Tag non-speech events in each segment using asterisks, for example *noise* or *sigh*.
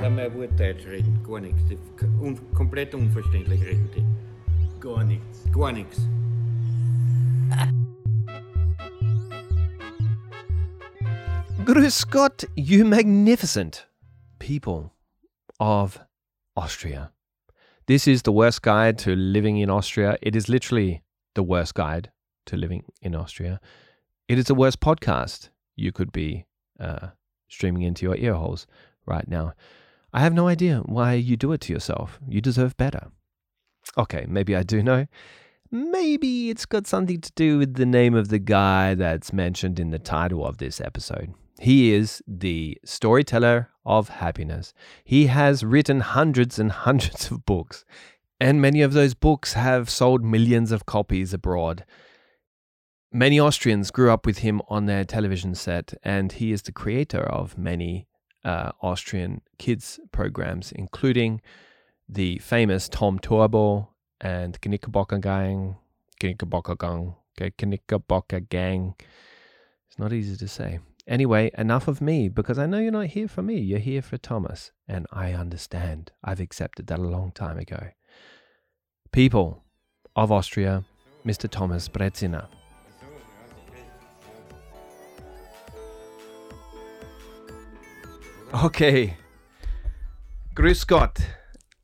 kann man gut Deutsch reden, gar nichts. Un, komplett unverständlich reden die. Gar nichts. Gar nichts. Grüß Gott, you magnificent people of Austria. This is the worst guide to living in Austria. It is literally the worst guide to living in Austria. It is the worst podcast you could be uh, streaming into your ear holes right now. I have no idea why you do it to yourself. You deserve better. Okay, maybe I do know. Maybe it's got something to do with the name of the guy that's mentioned in the title of this episode. He is the storyteller of happiness. He has written hundreds and hundreds of books, and many of those books have sold millions of copies abroad. Many Austrians grew up with him on their television set, and he is the creator of many uh, Austrian kids programs, including the famous Tom Turbo and Knickerbocker Gang, Knickerbocker Gang, Knickerbocker Gang. It's not easy to say. Anyway, enough of me because I know you're not here for me. You're here for Thomas, and I understand. I've accepted that a long time ago. People of Austria, Mr. Thomas Brezina. Okay. Grüß Gott,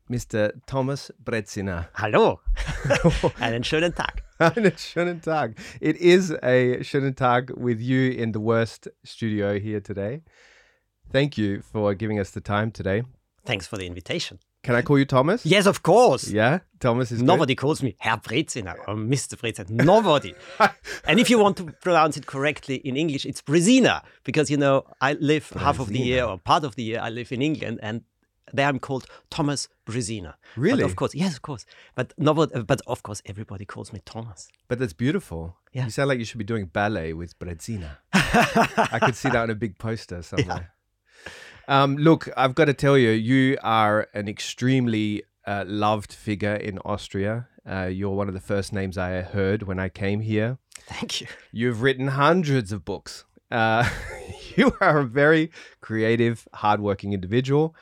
Mr. Thomas Brezina. Hallo, *laughs* einen schönen Tag. Einen schönen Tag. It is a schönen Tag with you in the worst studio here today. Thank you for giving us the time today. Thanks for the invitation. Can I call you Thomas? Yes, of course. Yeah, Thomas is good? Nobody calls me Herr Brezina uh, or Mr. Brezina. Nobody. *laughs* and if you want to pronounce it correctly in English, it's Brezina because, you know, I live half of the year or part of the year I live in England and there I'm called Thomas Brezina. Really? But of course, yes, of course. But nobody, uh, but of course, everybody calls me Thomas. But that's beautiful. Yeah. You sound like you should be doing ballet with Brezina. *laughs* I could see that on a big poster somewhere. Um, look, I've got to tell you, you are an extremely uh, loved figure in Austria. Uh, you're one of the first names I heard when I came here. Thank you. You've written hundreds of books. Uh, *laughs* you are a very creative, hardworking individual,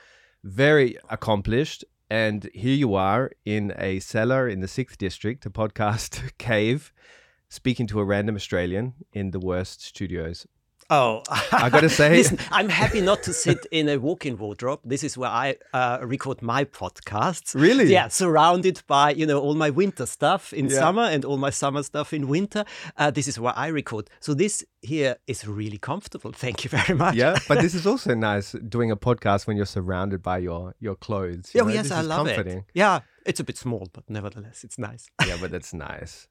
very accomplished. And here you are in a cellar in the sixth district, a podcast *laughs* cave, speaking to a random Australian in the worst studios. Oh, I gotta *laughs* say- listen, I'm happy not to sit in a walk-in wardrobe. This is where I uh, record my podcasts. Really? Yeah, surrounded by you know all my winter stuff in Yeah. summer and all my summer stuff in winter. Uh, this is where I record. So this here is really comfortable. Thank you very much. Yeah, but this is *laughs* also nice doing a podcast when you're surrounded by your your clothes. you Oh know? yes, This I is love comforting. it. Yeah, it's a bit small, but nevertheless, it's nice. Yeah, but that's nice.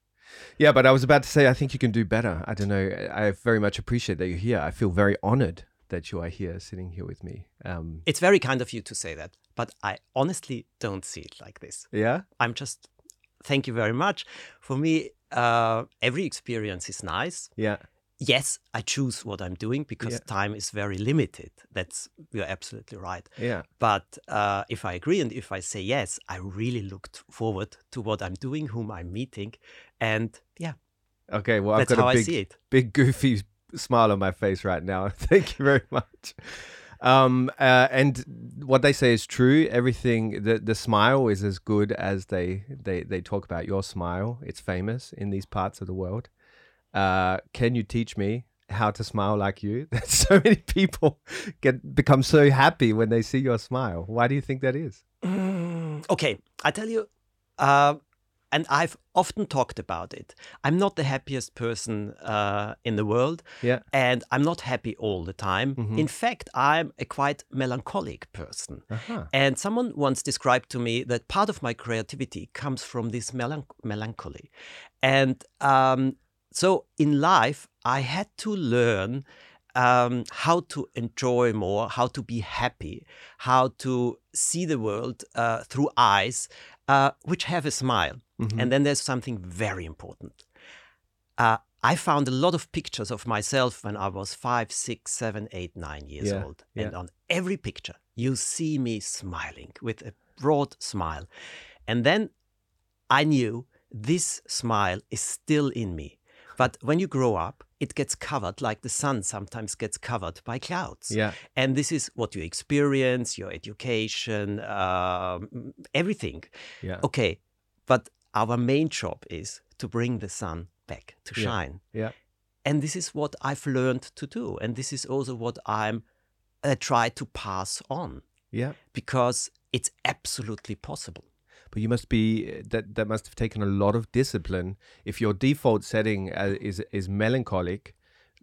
Yeah, but I was about to say I think you can do better. I don't know. I very much appreciate that you're here. I feel very honored that you are here, sitting here with me. Um, it's very kind of you to say that, but I honestly don't see it like this. yeah, I'm just thank you very much. For me, uh, every experience is nice. yeah, Yes, I choose what I'm doing because Yeah. time is very limited. That's you're absolutely right. yeah. But uh, if I agree and if I say yes, I really looked forward to what I'm doing, whom I'm meeting, and yeah, Okay, well, I've that's got how a I big, see it. big goofy smile on my face right now. *laughs* Thank you very much. Um, uh, and what they say is true. Everything, the the smile is as good as they they they talk about your smile. It's famous in these parts of the world. Uh, can you teach me how to smile like you? *laughs* That so many people get become so happy when they see your smile. Why do you think that is? Mm, okay, I tell you, uh, and I've often talked about it. I'm not the happiest person uh, in the world, Yeah. and I'm not happy all the time. Mhm. In fact, I'm a quite melancholic person. Uh-huh. And someone once described to me that part of my creativity comes from this melan- melancholy. And um, so in life, I had to learn um, how to enjoy more, how to be happy, how to see the world uh, through eyes uh, which have a smile. Mhm. And then there's something very important. Uh, I found a lot of pictures of myself when I was five, six, seven, eight, nine years Yeah, old. And on every picture, you see me smiling with a broad smile. And then I knew this smile is still in me. But when you grow up, it gets covered like the sun sometimes gets covered by clouds. Yeah. And this is what you experience, your education, um, everything. Yeah. Okay, but our main job is to bring the sun back to Yeah. shine. Yeah. And this is what I've learned to do. And this is also what I'm uh, try to pass on Yeah. because it's absolutely possible. But you must be that that must have taken a lot of discipline. If your default setting uh, is is melancholic,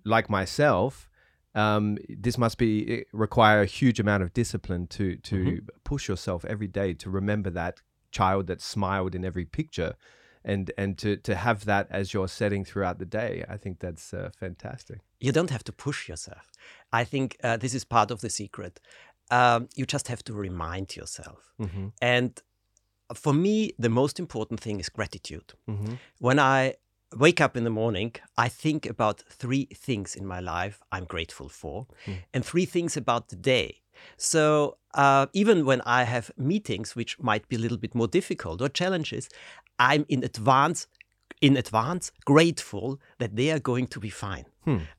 like myself, um, this must be require a huge amount of discipline to to Mm-hmm. push yourself every day to remember that child that smiled in every picture, and and to to have that as your setting throughout the day. I think that's uh, fantastic. You don't have to push yourself. I think uh, this is part of the secret. Um, you just have to remind yourself. Mm-hmm. And for me, the most important thing is gratitude. Mm-hmm. When I wake up in the morning, I think about three things in my life I'm grateful for, and three things about the day. So uh, even when I have meetings, which might be a little bit more difficult or challenges, I'm in advance. In advance, grateful that they are going to be fine.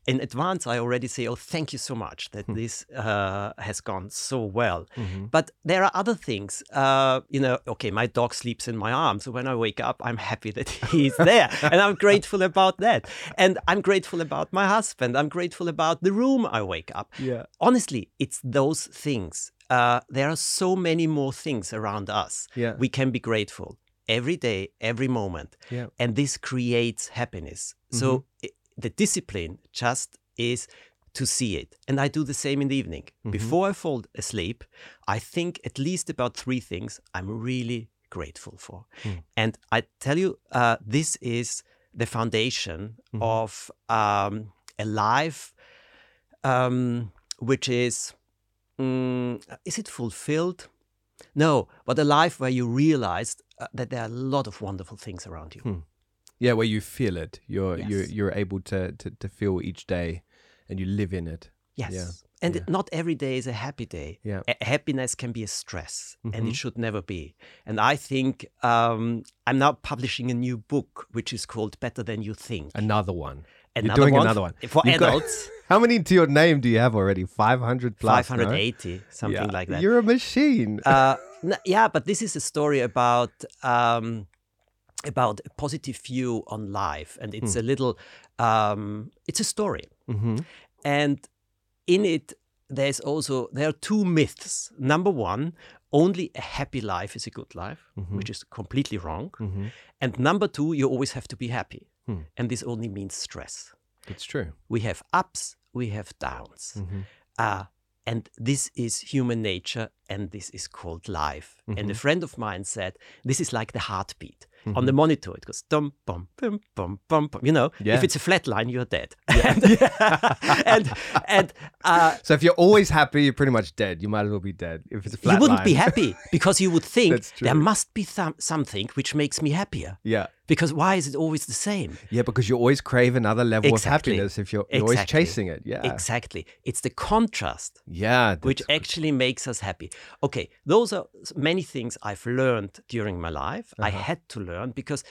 In advance, I already say, "Oh, thank you so much that this uh, has gone so well." But there are other things. Uh, you know, okay, my dog sleeps in my arms, so when I wake up, I'm happy that *laughs* he's there, and I'm grateful about that. And I'm grateful about my husband. I'm grateful about the room I wake up. Yeah. Honestly, it's those things. Uh, there are so many more things around us. Yeah. We can be grateful every day, every moment. Yeah. And this creates happiness. So i- the discipline just is to see it. And I do the same in the evening. Before I fall asleep, I think at least about three things I'm really grateful for. And I tell you, uh, this is the foundation of um, a life um, which is, mm, is it fulfilled? No, but a life where you realized uh, that there are a lot of wonderful things around you. Yeah, where you feel it. You're you're you're able to, to to feel each day, and you live in it. Yes. Yeah, And yeah. not every day is a happy day. Yeah. A- happiness can be a stress, and Mhm. it should never be. And I think um, I'm now publishing a new book, which is called Better Than You Think. Another one. Another You're doing one another one for You've got- adults. *laughs* How many to your name do you have already? Five hundred plus. no? 580, something Yeah. like that. You're a machine. uh, n- yeah, but this is a story about um, about a positive view on life, and it's a little, um, it's a story, hmm and in it there's also there are two myths. Number one, only a happy life is a good life, which is completely wrong, hmm and number two, you always have to be happy, Hmm. and this only means stress. It's true. We have ups, we have downs. Mhm. Uh, and this is human nature, and this is called life. And Mm-hmm. a friend of mine said, This is like the heartbeat. On the monitor, it goes dum, bum, bum, bum, bum, bum. You know, Yeah. if it's a flat line, you're dead. *laughs* *laughs* and and, and uh, So if you're always happy, you're pretty much dead. You might as well be dead. If it's a flat line. you wouldn't be happy *laughs* because you would think there must be some something which makes me happier. Yeah. Because why is it always the same? Yeah, because you always crave another level Exactly. of happiness if you're, you're always chasing it. Yeah. Exactly. It's the contrast Yeah. which actually makes us happy. Okay, those are many things I've learned during my life. I Uh-huh. had to learn because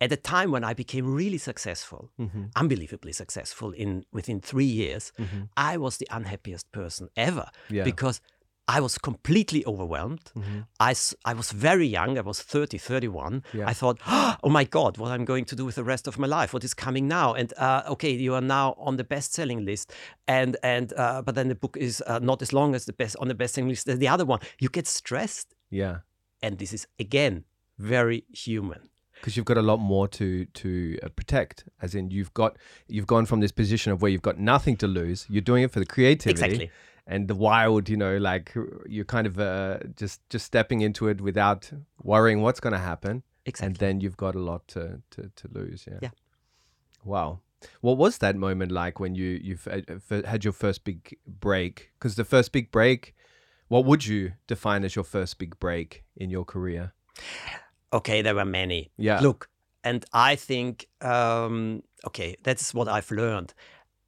at a time when I became really successful, Mhm. unbelievably successful in within 3 years, Mhm. I was the unhappiest person ever Yeah. because I was completely overwhelmed. Mhm. I, I was very young. I was 30, 31. Yeah. I thought, oh my God, what I'm going to do with the rest of my life? What is coming now? And uh, okay, you are now on the best-selling list, and and uh, but then the book is uh, not as long as the best on the best-selling list as the other one. You get stressed, Yeah. and this is again very human. because you've got a lot more to to uh, protect as in you've got you've gone from this position of where you've got nothing to lose you're doing it for the creativity Exactly. and the wild you know like you're kind of uh, just just stepping into it without worrying what's going to happen exactly. and then you've got a lot to to, to lose yeah Yeah. wow what was that moment like when you you've uh, had your first big break because the first big break what would you define as your first big break in your career Okay, there were many. Yeah. Look, and I think, um, okay, that's what I've learned.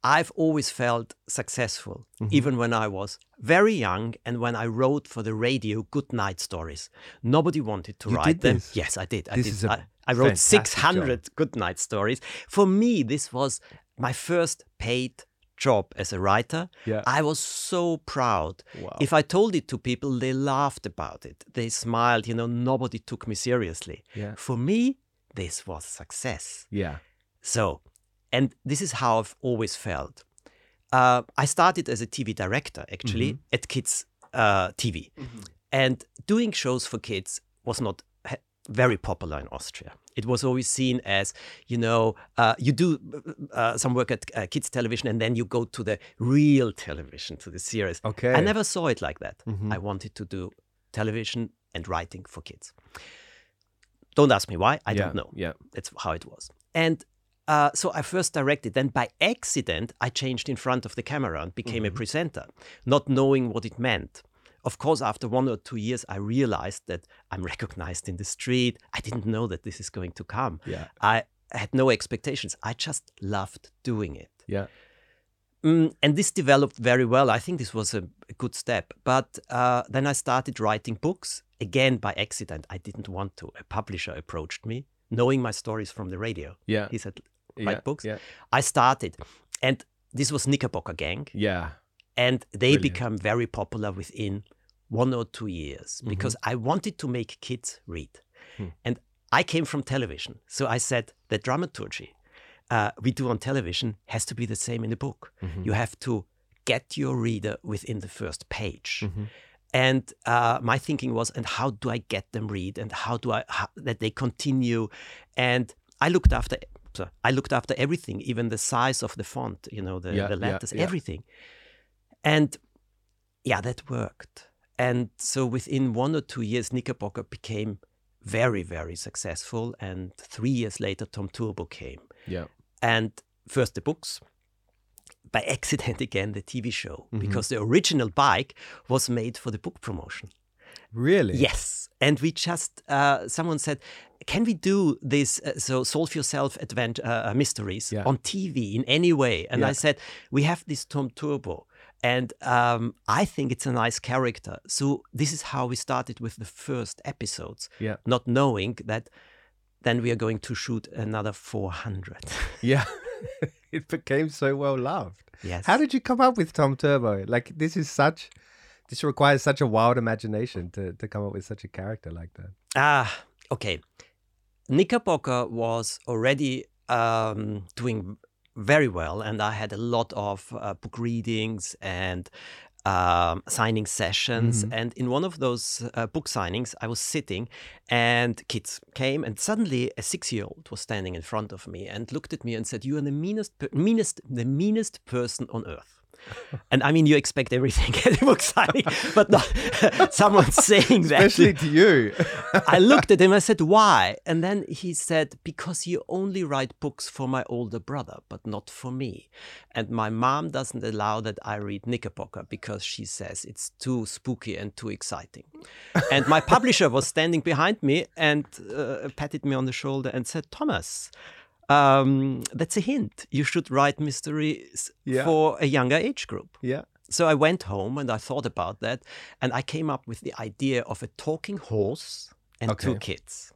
I've always felt successful, Mm-hmm. even when I was very young and when I wrote for the radio good night stories. Nobody wanted to You write them. this? Yes, I did. I This did. is a I, I wrote fantastic 600 good night stories. For me, this was my first paid job as a writer. Yeah. I was so proud. Wow. If I told it to people, they laughed about it. They smiled. You know, nobody took me seriously. Yeah. For me, this was success. Yeah. So, and this is how I've always felt. Uh, I started as a TV director actually Mm-hmm. at Kids uh, TV, and doing shows for kids was not very popular in Austria. It was always seen as, you know, uh, you do uh, some work at uh, kids television and then you go to the real television, to the series. Okay. I never saw it like that. Mhm. I wanted to do television and writing for kids. Don't ask me why. I yeah. don't know. Yeah. That's how it was. And uh, so I first directed. Then by accident, I changed in front of the camera and became Mm-hmm. a presenter, not knowing what it meant. Of course, after one or two years, I realized that I'm recognized in the street. I didn't know that this is going to come. Yeah. I had no expectations. I just loved doing it. Yeah. Mm, and this developed very well. I think this was a, a good step. But uh, then I started writing books again by accident. I didn't want to. A publisher approached me, knowing my stories from the radio. Yeah. He said, yeah. write books. Yeah. I started. And this was Knickerbocker Gang. Yeah. And they Brilliant. become very popular within one or two years Mm-hmm. because I wanted to make kids read. Hmm. And I came from television. So I said the dramaturgy uh, we do on television has to be the same in the book. Mm-hmm. You have to get your reader within the first page. Mm-hmm. And uh, my thinking was, and how do I get them read, and how do I how, that they continue? And I looked after, I looked after everything, even the size of the font, you know, the, Yeah, the yeah, letters, yeah. everything. And yeah, that worked. And so within one or two years, Knickerbocker became very, very successful. And three years later, Tom Turbo came. Yeah. And first the books, by *laughs* accident again, the TV show, Mm-hmm. because the original bike was made for the book promotion. Really? Yes. And we just, uh, someone said, can we do this, uh, so solve yourself advent uh, mysteries Yeah. on TV in any way? And Yeah. I said, we have this Tom Turbo. And um, I think it's a nice character. So this is how we started with the first episodes, Yeah. not knowing that then we are going to shoot another 400. *laughs* Yeah. *laughs* it became so well loved. yes. How did you come up with Tom Turbo? Like this is such this requires such a wild imagination to, to come up with such a character like that. Ah, okay. Knickerbocker was already um, doing very well, and I had a lot of uh, book readings and um, signing sessions. And in one of those uh, book signings, I was sitting, and kids came, and suddenly a six-year-old was standing in front of me and looked at me and said, "You are the meanest, per- meanest, the meanest person on earth." *laughs* and I mean, you expect everything at a book signing, but not *laughs* someone saying that. Especially to you. *laughs* I looked at him. I said, "Why?" And then he said, "Because you only write books for my older brother, but not for me. And my mom doesn't allow that I read Knickerbocker because she says it's too spooky and too exciting." and my publisher was standing behind me and uh, patted me on the shoulder and said, "Thomas." Um, that's a hint. You should write mysteries Yeah. for a younger age group. yeah. So I went home and I thought about that, and I came up with the idea of a talking horse and two kids.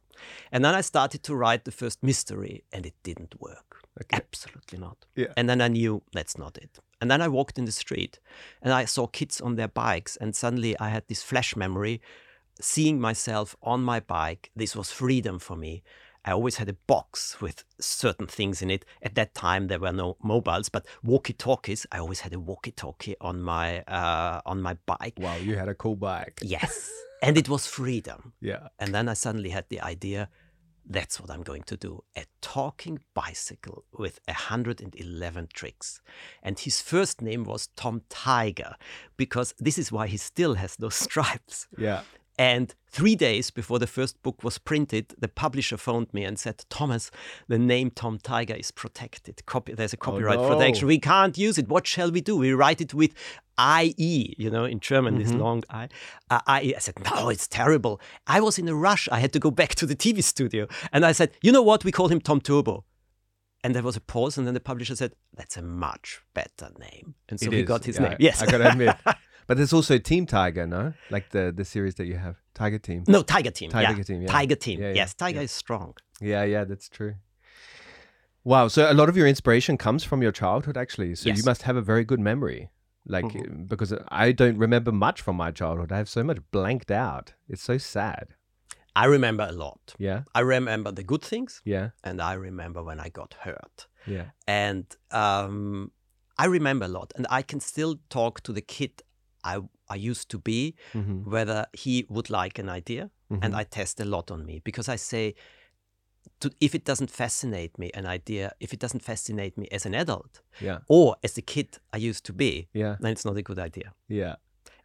And then I started to write the first mystery, and it didn't work. Okay. Absolutely not. Yeah. And then I knew that's not it. And then I walked in the street, and I saw kids on their bikes, and suddenly I had this flash memory, seeing myself on my bike. This was freedom for me. I always had a box with certain things in it. At that time, there were no mobiles, but walkie-talkies. I always had a walkie-talkie on my uh, on my bike. Wow, you had a cool bike. Yes, *laughs* and it was freedom. Yeah. And then I suddenly had the idea that's what I'm going to do a talking bicycle with 111 tricks. And his first name was Tom Tiger because this is why he still has those *laughs* stripes. Yeah. And three days before the first book was printed, the publisher phoned me and said, Thomas, the name Tom Tiger is protected. Copy, there's a copyright no. protection. We can't use it. What shall we do? We write it with IE, you know, in German, this long I. Uh, IE. I said, no, it's terrible. I was in a rush. I had to go back to the TV studio. And I said, you know what? We call him Tom Turbo. And there was a pause, and then the publisher said, "That's a much better name." And so It he is, got his yeah, name. Yes, I gotta admit. *laughs* But there's also Team Tiger, no? Like the the series that you have, Tiger Team. no Tiger Team. Tiger yeah. Team, yeah. Tiger Team. Yeah, yes, Tiger is strong. Yeah, yeah, that's true. Wow. So a lot of your inspiration comes from your childhood, actually. So you must have a very good memory. Like, Mhm. because I don't remember much from my childhood. I have so much blanked out. It's so sad. I remember a lot. Yeah. I remember the good things, Yeah. and I remember when I got hurt. Yeah. And um, I remember a lot, and I can still talk to the kid I I used to be, Mm-hmm. whether he would like an idea, and I test a lot on me because I say, to, if it doesn't fascinate me, an idea, if it doesn't fascinate me as an adult yeah. or as the kid I used to be, Yeah. then it's not a good idea. Yeah.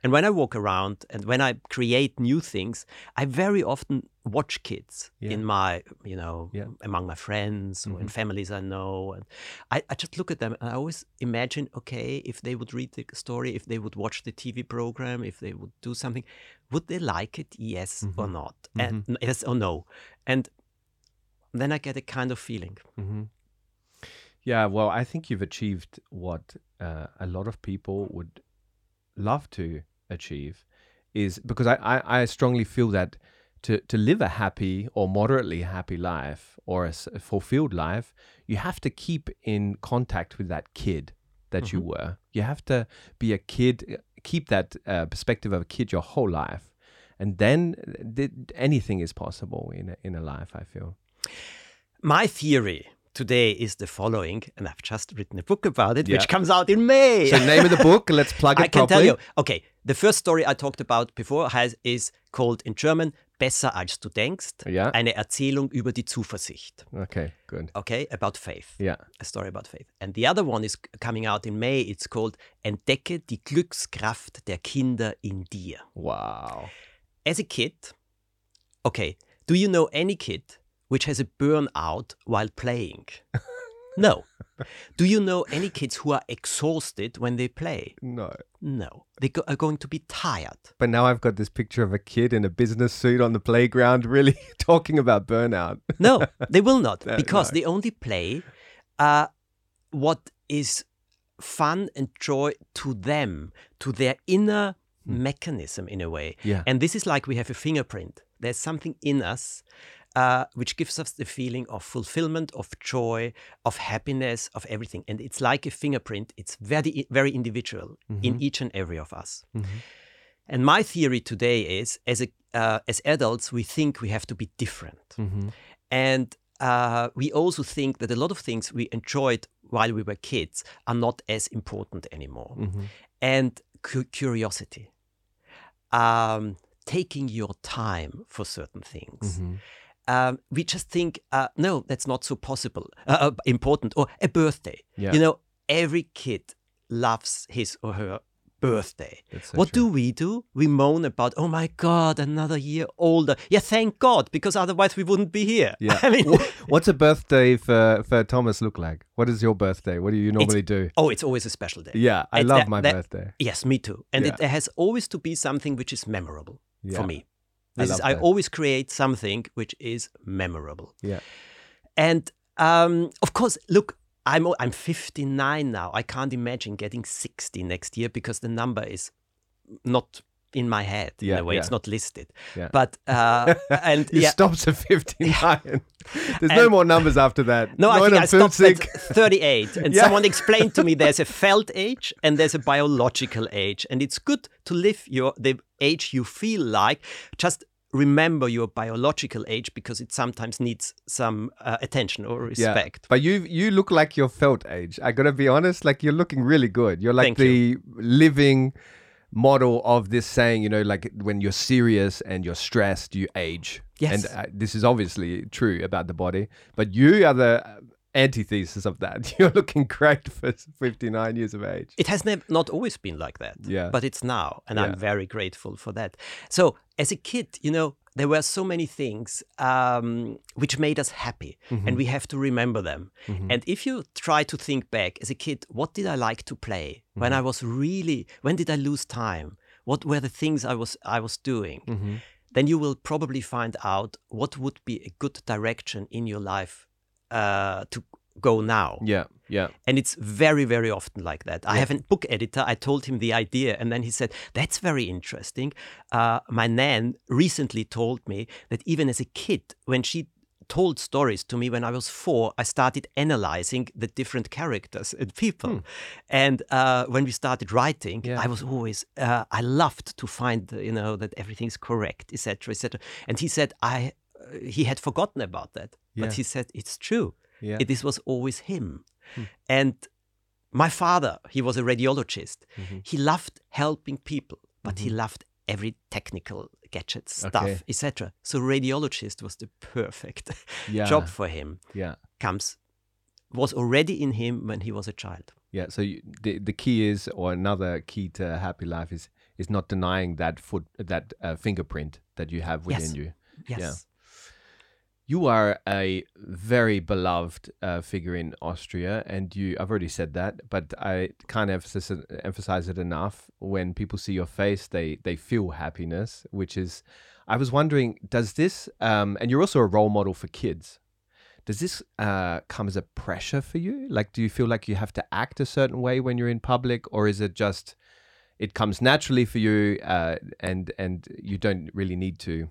And when I walk around and when I create new things, I very often watch kids Yeah. in my, you know, Yeah. among my friends or in Mhm. families I know. And I, I just look at them and I always imagine, okay, if they would read the story, if they would watch the TV program, if they would do something, would they like it? Yes or Mhm. not? And yes or no? And then I get a kind of feeling. hmm Yeah, well, I think you've achieved what uh, a lot of people would love to achieve, is because I, I, I strongly feel that to, to live a happy or moderately happy life or a fulfilled life, you have to keep in contact with that kid that you were. You have to be a kid, uh, keep that uh, perspective of a kid your whole life. And then uh, th- anything is possible in a, in a life, I feel. My theory today is the following, and I've just written a book about it, Yeah. which comes out in May. So, name of the book, let's plug *laughs* it I can tell you. Okay, the first story I talked about before has, is called in German Besser als du denkst. yeah. Eine Erzählung über die Zuversicht. Okay, good. Okay, about faith. Yeah. A story about faith. And the other one is coming out in May. It's called Entdecke die Glückskraft der Kinder in dir. Wow. As a kid, okay, do you know any kid which has a burnout while playing? *laughs* no. Do you know any kids who are exhausted when they play? No. No. They go- are going to be tired. But now I've got this picture of a kid in a business suit on the playground *laughs* really talking about burnout. No, they will not *laughs* No, because no. they only play uh, what is fun and joy to them, to their inner mechanism in a way. Hmm. Yeah. And this is like we have a fingerprint. There's something in us uh, which gives us the feeling of fulfillment, of joy, of happiness, of everything. And it's like a fingerprint. It's very, very individual Mm-hmm. in each and every of us. And my theory today is, as a, uh, as adults, we think we have to be different. Mm-hmm. And uh, we also think that a lot of things we enjoyed while we were kids are not as important anymore. Mm-hmm. And cu- curiosity, um, taking your time for certain things. Um, we just think, uh, no, that's not so possible, uh, uh, important. Or a birthday. Yeah. You know, every kid loves his or her birthday. So what true. do we do? We moan about, oh my God, another year older. Yeah, thank God, because otherwise we wouldn't be here. Yeah. *laughs* I mean, What's a birthday for, for Thomas look like? What is your birthday? What do you normally do? oh, it's always a special day. Yeah, I It's love that- my that- birthday. Yes, me too. And Yeah. it has always to be something which is memorable Yeah. for me. I is, I always create something which is memorable. Yeah. And um, of course, look, I'm I'm 59 now. I can't imagine getting 60 next year because the number is not in my head in Yeah, a way. yeah. It's not listed. Yeah. But uh, *laughs* and *laughs* It yeah. stops at 59. *laughs* There's no more numbers after that. No, I think I stopped 59. at 38. And Yeah. someone explained to me there's a felt age and there's a biological age. And it's good to live your the age you feel like. Just remember your biological age because it sometimes needs some uh, attention or respect. But you you look like your felt age. I gotta be honest. Like you're looking really good. You're like Thank the living model of this saying. You know, like when you're serious and you're stressed, you age. Yes. And uh, this is obviously true about the body. But you are the antithesis of that. *laughs* You're looking great for 59 years of age. It has nev- not always been like that. Yeah. But it's now. And Yeah. I'm very grateful for that. So, as a kid, you know, there were so many things um, which made us happy. Mm-hmm. And we have to remember them. And if you try to think back as a kid, what did I like to play when Mm-hmm. I was really, when did I lose time? What were the things I was, I was doing? Mm-hmm. Then you will probably find out what would be a good direction in your life uh, to go now. Yeah. Yeah. And it's very, very often like that. I have a book editor. I told him the idea, and then he said, That's very interesting. Uh, my nan recently told me that even as a kid, when she told stories to me when I was four. I started analyzing the different characters and people, and uh, when we started writing, Hmm. Yeah. I was always uh, I loved to find you know that everything's correct, etc., etc. And he said I uh, he had forgotten about that, Yeah. but he said it's true. Yeah. It, this was always him, and my father he was a radiologist. Mm-hmm. He loved helping people, but he loved every technical gadget stuff, Okay. etc. So radiologist was the perfect *laughs* Yeah. job for him. Yeah. Comes was already in him when he was a child. Yeah. So you, the the key is, or another key to a happy life is is not denying that foot that uh, fingerprint that you have within Yes. you. Yes. Yeah. You are a very beloved uh, figure in Austria, and you. I've already said that, but I can't emphasize it, emphasize it enough. When people see your face, they they feel happiness, which is. I was wondering, does this? Um, and you're also a role model for kids. Does this uh, come as a pressure for you? Like, do you feel like you have to act a certain way when you're in public, or is it just it comes naturally for you, uh, and and you don't really need to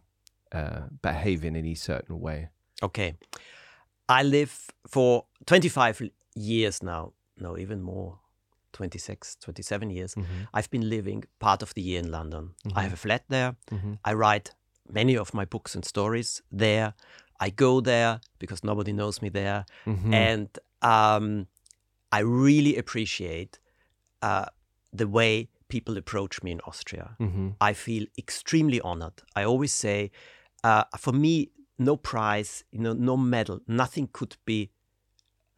uh, behave in any certain way? Okay. I live for 25 years now, no, even more, 26, 27 years. I've been living part of the year in London. I have a flat there. I write many of my books and stories there. I go there because nobody knows me there. And um, I really appreciate uh, the way people approach me in Austria. I feel extremely honored. I always say, uh, for me, no prize, you know, no medal, nothing could be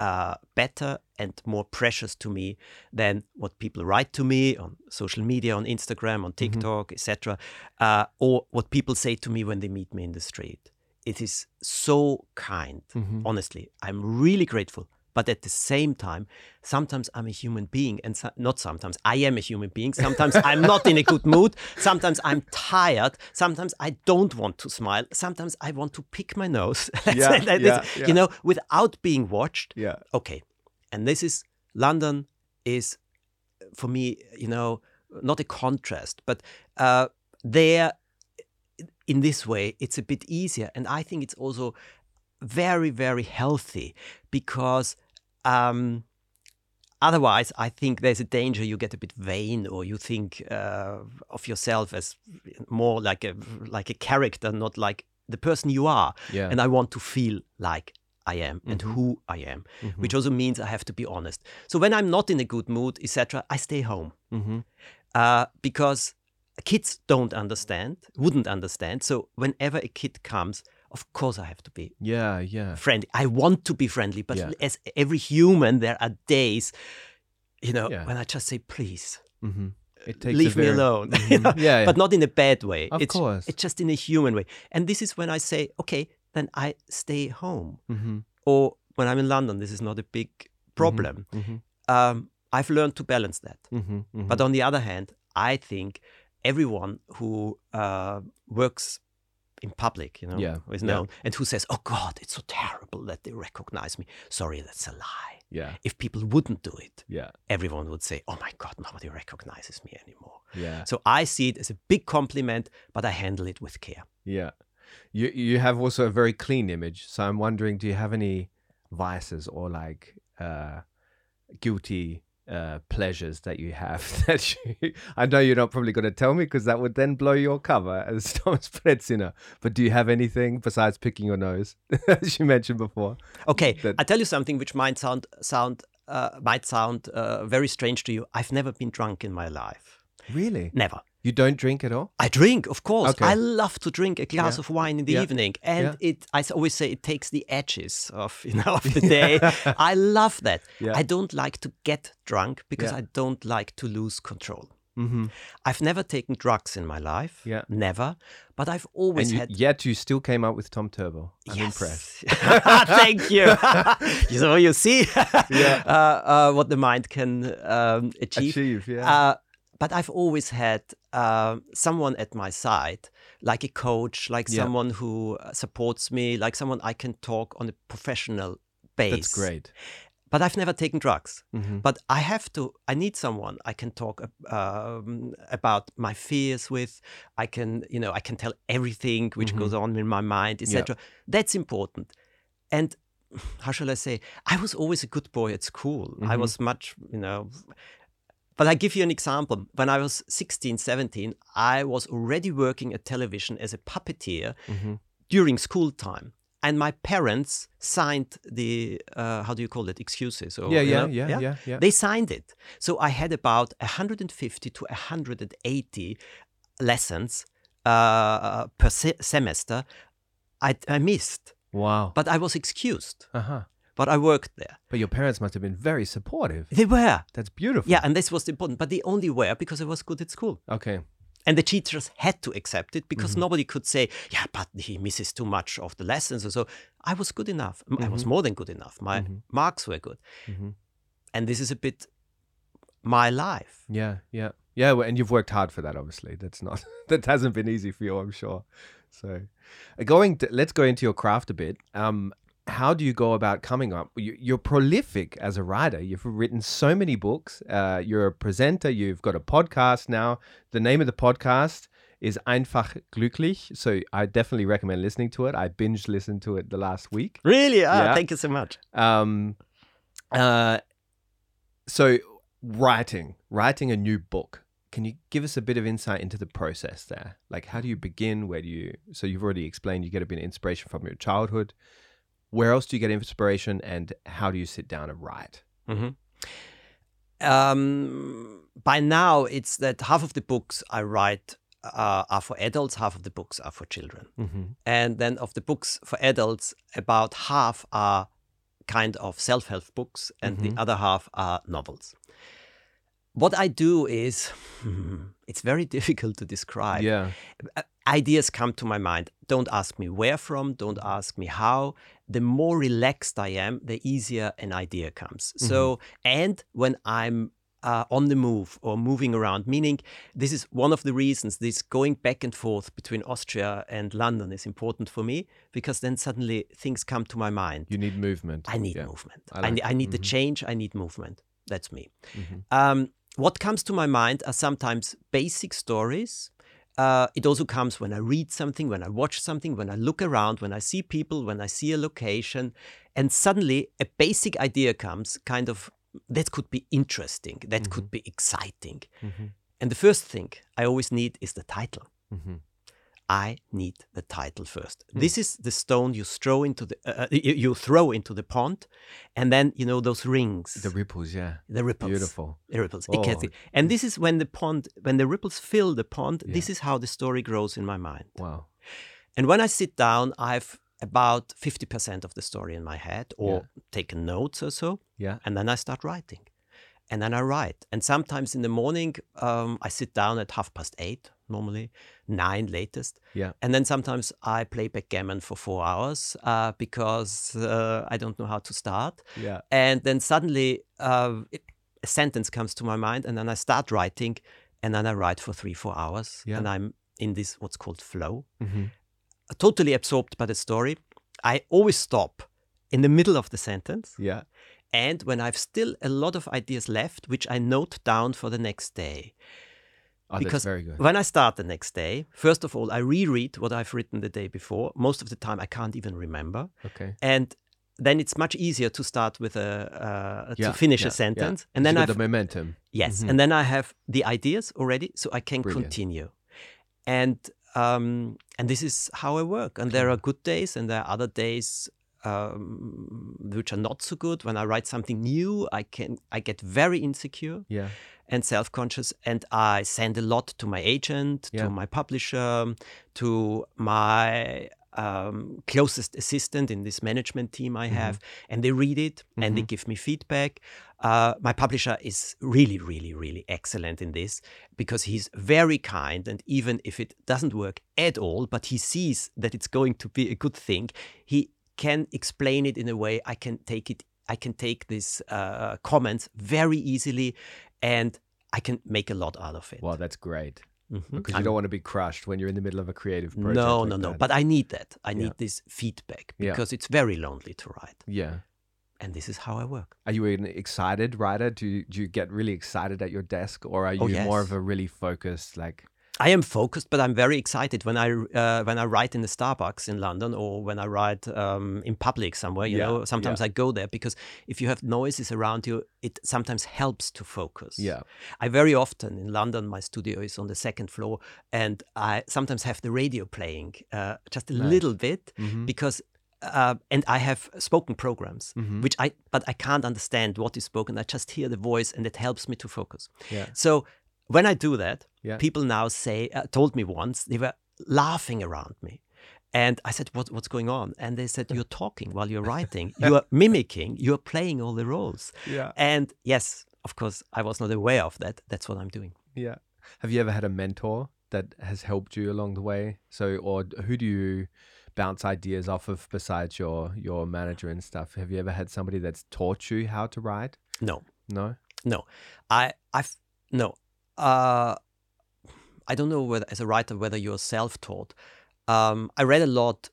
uh, better and more precious to me than what people write to me on social media, on Instagram, on TikTok, etc., uh, or what people say to me when they meet me in the street. It is so kind. Honestly, I'm really grateful. But at the same time, sometimes I'm a human being, and so, not sometimes I am a human being. Sometimes I'm not in a good mood. Sometimes I'm tired. Sometimes I don't want to smile. Sometimes I want to pick my nose. *laughs* Yeah, say like this, yeah, yeah. You know, without being watched. Yeah. Okay, and this is London is for me, you know, not a contrast, but uh, there in this way it's a bit easier, and I think it's also very very healthy because um, otherwise I think there's a danger you get a bit vain or you think uh, of yourself as more like a like a character, not like the person you are. Yeah. And I want to feel like I am and who I am, which also means I have to be honest. So when I'm not in a good mood, etc., I stay home uh, because kids don't understand, wouldn't understand. So whenever a kid comes, of course I have to be Yeah, yeah. friendly. I want to be friendly, but Yeah. as every human, there are days, you know, Yeah. when I just say, please. It takes a Leave me very- alone, Mhm. *laughs* you know, Yeah, yeah. but not in a bad way. Of it's, course. it's just in a human way. And this is when I say, okay, then I stay home. Mm-hmm. Or when I'm in London, this is not a big problem. Um, I've learned to balance that. Mm-hmm. But on the other hand, I think everyone who uh, works in public, you know, Yeah, is yeah. known, and who says, "Oh God, it's so terrible that they recognize me." Sorry, that's a lie. Yeah, If people wouldn't do it, yeah, everyone would say, "Oh my God, nobody recognizes me anymore." yeah, So I see it as a big compliment, but I handle it with care. yeah. You you have also a very clean image. So I'm wondering, do you have any vices or like uh, guilty uh, pleasures that you have *laughs* that you, I know you're not probably going to tell me because that would then blow your cover as *laughs* Thomas Brezina. But do you have anything besides picking your nose, *laughs* as you mentioned before? Okay, That- I tell you something which might sound sound uh, might sound uh, very strange to you. I've never been drunk in my life. Really? Never. You don't drink at all? I drink, of course. Okay. I love to drink a glass Yeah. of wine in the Yeah. evening, and Yeah. it. I always say it takes the edges of *laughs* you know of the *laughs* day. I love that. I don't like to get drunk because. I don't like to lose control. Mm-hmm. I've never taken drugs in my life. Yeah. never. But I've always And you, had. yet you still came out with Tom Turbo. I'm Yes. impressed. *laughs* Thank you. so you see Yeah. uh, uh, what the mind can um, achieve. Achieve, yeah. Uh, but I've always had uh, someone at my side, like a coach, like Yeah. someone who uh, supports me, like someone I can talk on a professional base. That's great. But I've never taken drugs. Mhm. But I have to. I need someone I can talk um, about my fears with. I can, you know, I can tell everything which goes on in my mind, etc. That's important. and *sighs* how shall I say? I was always a good boy at school. I Mhm. was much, you know. But I give you an example. When I was 16, 17, I was already working at television as a puppeteer hmm during school time. And my parents signed the, uh, how do you call it, excuses? Or, Yeah, you yeah, know, yeah, yeah, yeah. They signed it. So I had about 150 to 180 lessons uh, per se- semester I, I missed, Wow. but I was excused. Uh huh. But I worked there. But your parents must have been very supportive. They were. That's beautiful. Yeah, and this was important. But they only were because I was good at school. Okay. And the teachers had to accept it because Mm-hmm. nobody could say, yeah, but he misses too much of the lessons. And so I was good enough. I was more than good enough. My Mhm. marks were good. Mhm. And this is a bit my life. Yeah, yeah, yeah. well, And you've worked hard for that. Obviously, that's not *laughs* that hasn't been easy for you. I'm sure. So, uh, going. To, let's go into your craft a bit. Um, how do you go about coming up? You, you're prolific as a writer. You've written so many books. Uh, you're a presenter. You've got a podcast now. The name of the podcast is Einfach Glücklich. So I definitely recommend listening to it. I binge listened to it the last week. Really? Ah, Yeah. Thank you so much. Um, uh, so writing, writing a new book. Can you give us a bit of insight into the process there? Like, how do you begin? Where do you? So you've already explained you get a bit of inspiration from your childhood. Where else do you get inspiration, and how do you sit down and write? hmm Um, by now, it's that half of the books I write uh, are for adults, half of the books are for children. Mm-hmm. And then of the books for adults, about half are kind of self help books, and Mhm. the other half are novels. What I do is, *laughs* it's very *laughs* difficult to describe. Yeah, Uh, Ideas come to my mind. Don't ask me where from, don't ask me how. The more relaxed I am, the easier an idea comes. So, and when I'm uh, on the move or moving around, meaning this is one of the reasons this going back and forth between Austria and London is important for me because then suddenly things come to my mind. you need movement. I need yeah. movement. I I, ne- I need the mhm. change. I need movement. That's me. Mhm. Um, what comes to my mind are sometimes basic stories. Uh, it also comes when I read something, when I watch something, when I look around, when I see people, when I see a location, and suddenly a basic idea comes kind of that could be interesting, that could be exciting. Mhm. And the first thing I always need is the title. Mhm. I need the title first. Hmm. This is the stone you throw into the uh, you, you throw into the pond, and then you know those rings, The ripples, yeah, the ripples, beautiful. the ripples. Oh. exactly. And this is when the pond, when the ripples fill the pond. This is how the story grows in my mind. Wow. And when I sit down, I've about fifty percent of the story in my head, or Yeah. taken notes or so, Yeah. and then I start writing. And then I write. And sometimes in the morning, um, I sit down at half past eight, normally nine latest. Yeah. And then sometimes I play backgammon for four hours uh, because uh, I don't know how to start. Yeah. And then suddenly uh, it, a sentence comes to my mind, and then I start writing, and then I write for three, four hours. Yeah. And I'm in this what's called flow, hmm totally absorbed by the story. I always stop in the middle of the sentence. Yeah. And when I've still a lot of ideas left, which I note down for the next day. Oh, Because very good. When I start the next day, first of all, I reread what I've written the day before. Most of the time, I can't even remember. Okay. And then it's much easier to start with a, uh, Yeah, to finish yeah, a sentence. yeah. And then I've, the momentum. yes, Mhm. and then I have the ideas already, so I can Brilliant. continue. And, um, and this is how I work. And there are good days and there are other days um, which are not so good. When I write something new, I can I get very insecure Yeah. and self-conscious and i send a lot to my agent Yeah. to my publisher to my um, closest assistant in this management team i have and they read it and they give me feedback uh, my publisher is really really really excellent in this because he's very kind and even if it doesn't work at all but he sees that it's going to be a good thing he can explain it in a way i can take it I can take this uh, comments very easily and I can make a lot out of it. Well, that's great Mhm. because you I'm- don't want to be crushed when you're in the middle of a creative project. no, like no, no. that. But I need that. I Yeah. need this feedback Yeah. because it's very lonely to write. yeah. And this is how I work. Are you an excited writer? Do you, do you get really excited at your desk, or are you Oh, more of a really focused, like I am focused, but I'm very excited when I uh, when I write in the Starbucks in London or when I write um, in public somewhere. You Yeah, know, sometimes yeah. I go there because if you have noises around you, it sometimes helps to focus. Yeah. I very often in London, my studio is on the second floor, and I sometimes have the radio playing uh, just a little bit Mm-hmm. because. Uh, and I have spoken programs, Mm-hmm. which I but I can't understand what is spoken. I just hear the voice, and it helps me to focus. Yeah. So when I do that, Yeah. people now say, uh, told me once, they were laughing around me. And I said, what, What's going on? And they said, You're talking while you're writing, *laughs* you're mimicking, you're playing all the roles. Yeah. And yes, of course, I was not aware of that. That's what I'm doing. Yeah. Have you ever had a mentor that has helped you along the way? So, or who do you bounce ideas off of besides your your manager and stuff? Have you ever had somebody that's taught you how to write? No, No. no. I, I've, no. Uh, I don't know whether, as a writer, whether you're self taught. Um, I read a lot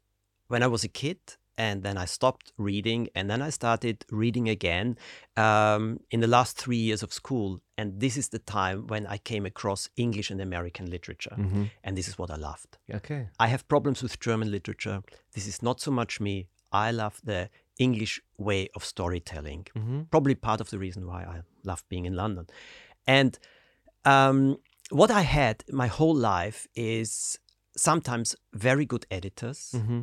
when I was a kid, and then I stopped reading, and then I started reading again um, in the last three years of school. And this is the time when I came across English and American literature, Mm-hmm. and this is what I loved. Okay. I have problems with German literature. This is not so much me. I love the English way of storytelling. Mm-hmm. Probably part of the reason why I love being in London. And um, what I had my whole life is sometimes very good editors, Mm-hmm.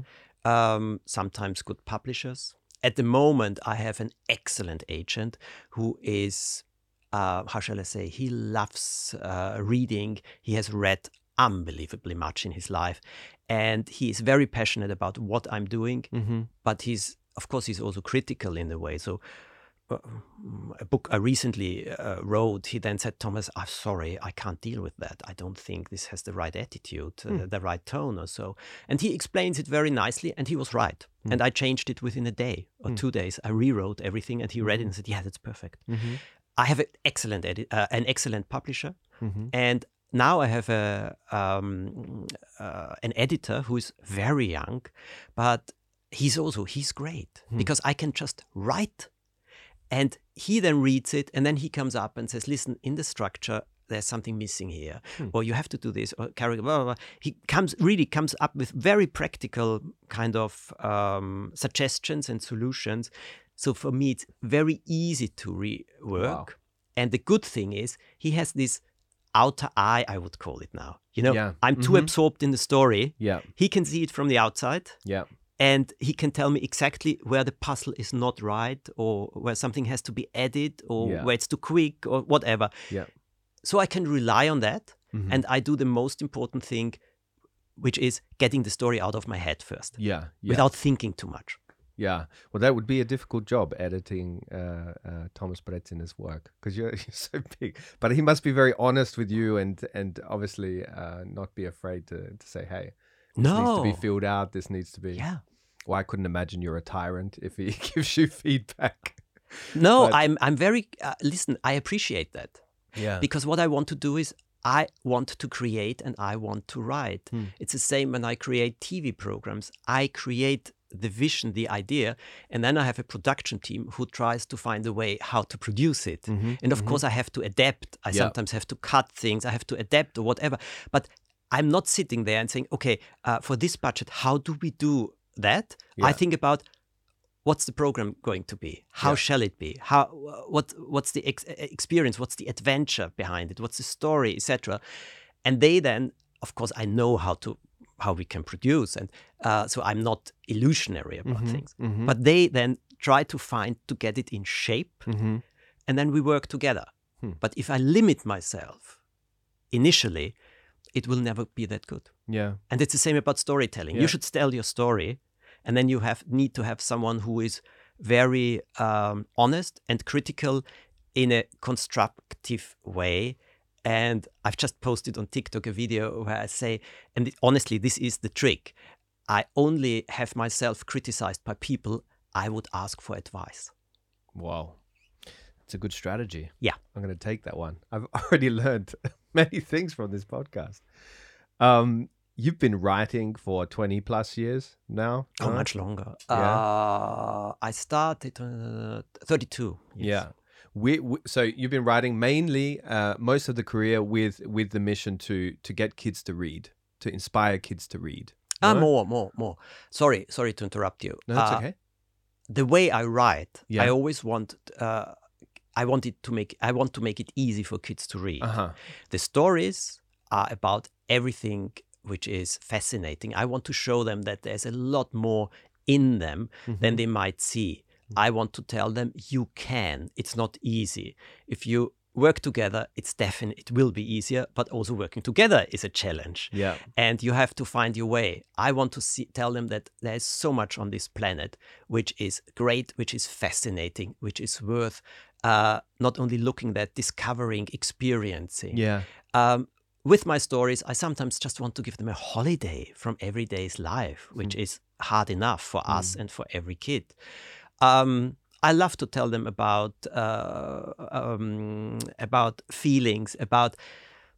um, sometimes good publishers. At the moment, I have an excellent agent who is, uh, how shall I say, he loves uh, reading. He has read unbelievably much in his life. And he is very passionate about what I'm doing, Mm-hmm. but he's, of course, he's also critical in a way. So, a book I recently uh, wrote, he then said, Thomas, I'm sorry, I can't deal with that. I don't think this has the right attitude, uh, the right tone or so. And he explains it very nicely, and he was right. And I changed it within a day or two days. I rewrote everything, and he read it and said, Yeah, that's perfect. Mm-hmm. I have an excellent, edit, uh, an excellent publisher, Mm-hmm. and now I have a um, uh, an editor who is very young, but he's also he's great because I can just write, and he then reads it, and then he comes up and says, "Listen, in the structure." There's something missing here, or you have to do this, or character. Blah, blah, blah. He comes really comes up with very practical kind of um, suggestions and solutions. So for me, it's very easy to rework. And the good thing is, he has this outer eye, I would call it now. You know, Yeah. I'm too Mhm. absorbed in the story. Yeah. He can see it from the outside Yeah. And he can tell me exactly where the puzzle is not right or where something has to be added or Yeah. where it's too quick or whatever. Yeah. So I can rely on that Mhm. and I do the most important thing, which is getting the story out of my head first Yeah. Yeah. without thinking too much. Yeah, well, that would be a difficult job editing uh, uh, Thomas Brezina's work because you're, *laughs* you're so big. But he must be very honest with you and and obviously uh, not be afraid to, to say, "Hey, this needs to be filled out. This needs to be." Yeah. Well, I couldn't imagine you're a tyrant if he *laughs* gives you feedback. No, But- I'm I'm very uh, listen. I appreciate that Yeah. because what I want to do is I want to create and I want to write. Hmm. It's the same when I create TV programs. I create the vision, the idea, and then I have a production team who tries to find a way how to produce it. And of course, I have to adapt. I Mm-hmm. Yeah. sometimes have to cut things. I have to adapt or whatever. But I'm not sitting there and saying, okay, uh, for this budget, how do we do that? Yeah. I think about what's the program going to be how Yeah. shall it be how what what's the ex- experience what's the adventure behind it what's the story etc and they then of course i know how to how we can produce and uh, so i'm not illusionary about things mhm. but they then try to find to get it in shape hmm and then we work together Hmm. but if i limit myself initially it will never be that good Yeah. and it's the same about storytelling. Yeah. You should tell your story, and then you have need to have someone who is very um, honest and critical in a constructive way. And I've just posted on TikTok a video where I say, and it- honestly, this is the trick. I only have myself criticized by people I would ask for advice. Wow. It's a good strategy. Yeah. I'm going to take that one. I've *laughs* already learned *laughs* many things from this podcast. Um, you've been writing for 20 plus years now. How right? much longer? Yeah. Uh, I started uh, 32. yes. Yeah. we, we, so you've been writing mainly uh, most of the career with with the mission to to get kids to read, to inspire kids to read. Ah, more, more, more. Sorry, sorry to interrupt you. No, that's Uh, okay. The way I write, Yeah. I always want. I want it to make. I want to make it easy for kids to read. Uh huh. The stories are about everything which is fascinating. I want to show them that there's a lot more in them Mm-hmm. than they might see. I want to tell them you can. It's not easy. If you work together, it's definite. It will be easier, but also working together is a challenge. Yeah. And you have to find your way. I want to see, tell them that there is so much on this planet which is great, which is fascinating, which is worth uh, not only looking at, discovering, experiencing Yeah. um, with my stories, I sometimes just want to give them a holiday from everyday's life, which is hard enough for us and for every kid. Um, I love to tell them about uh, um, about feelings, about.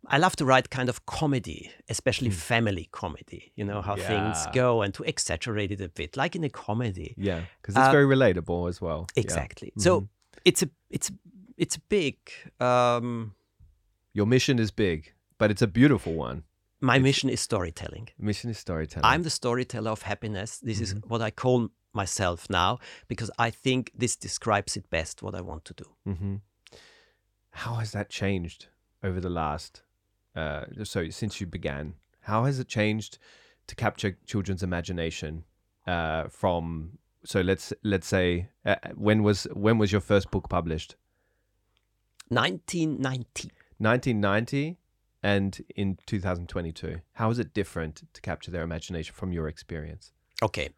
I love to write kind of comedy, especially family comedy. You know how things go, and to exaggerate it a bit, like in a comedy. Yeah. Because it's Uh, very relatable as well. Yeah. Exactly. So it's a it's it's a big. Um, Your mission is big, but it's a beautiful one. my mission is storytelling. Mission is storytelling. I'm the storyteller of happiness. This is Mm-hmm. what I call myself now because I think this describes it best what I want to do. hmm How has that changed over the last? Uh, so since you began, how has it changed to capture children's imagination? Uh, from so let's let's say uh, when was when was your first book published? 1990. 1990 and in 2022. How is it different to capture their imagination from your experience? Okay.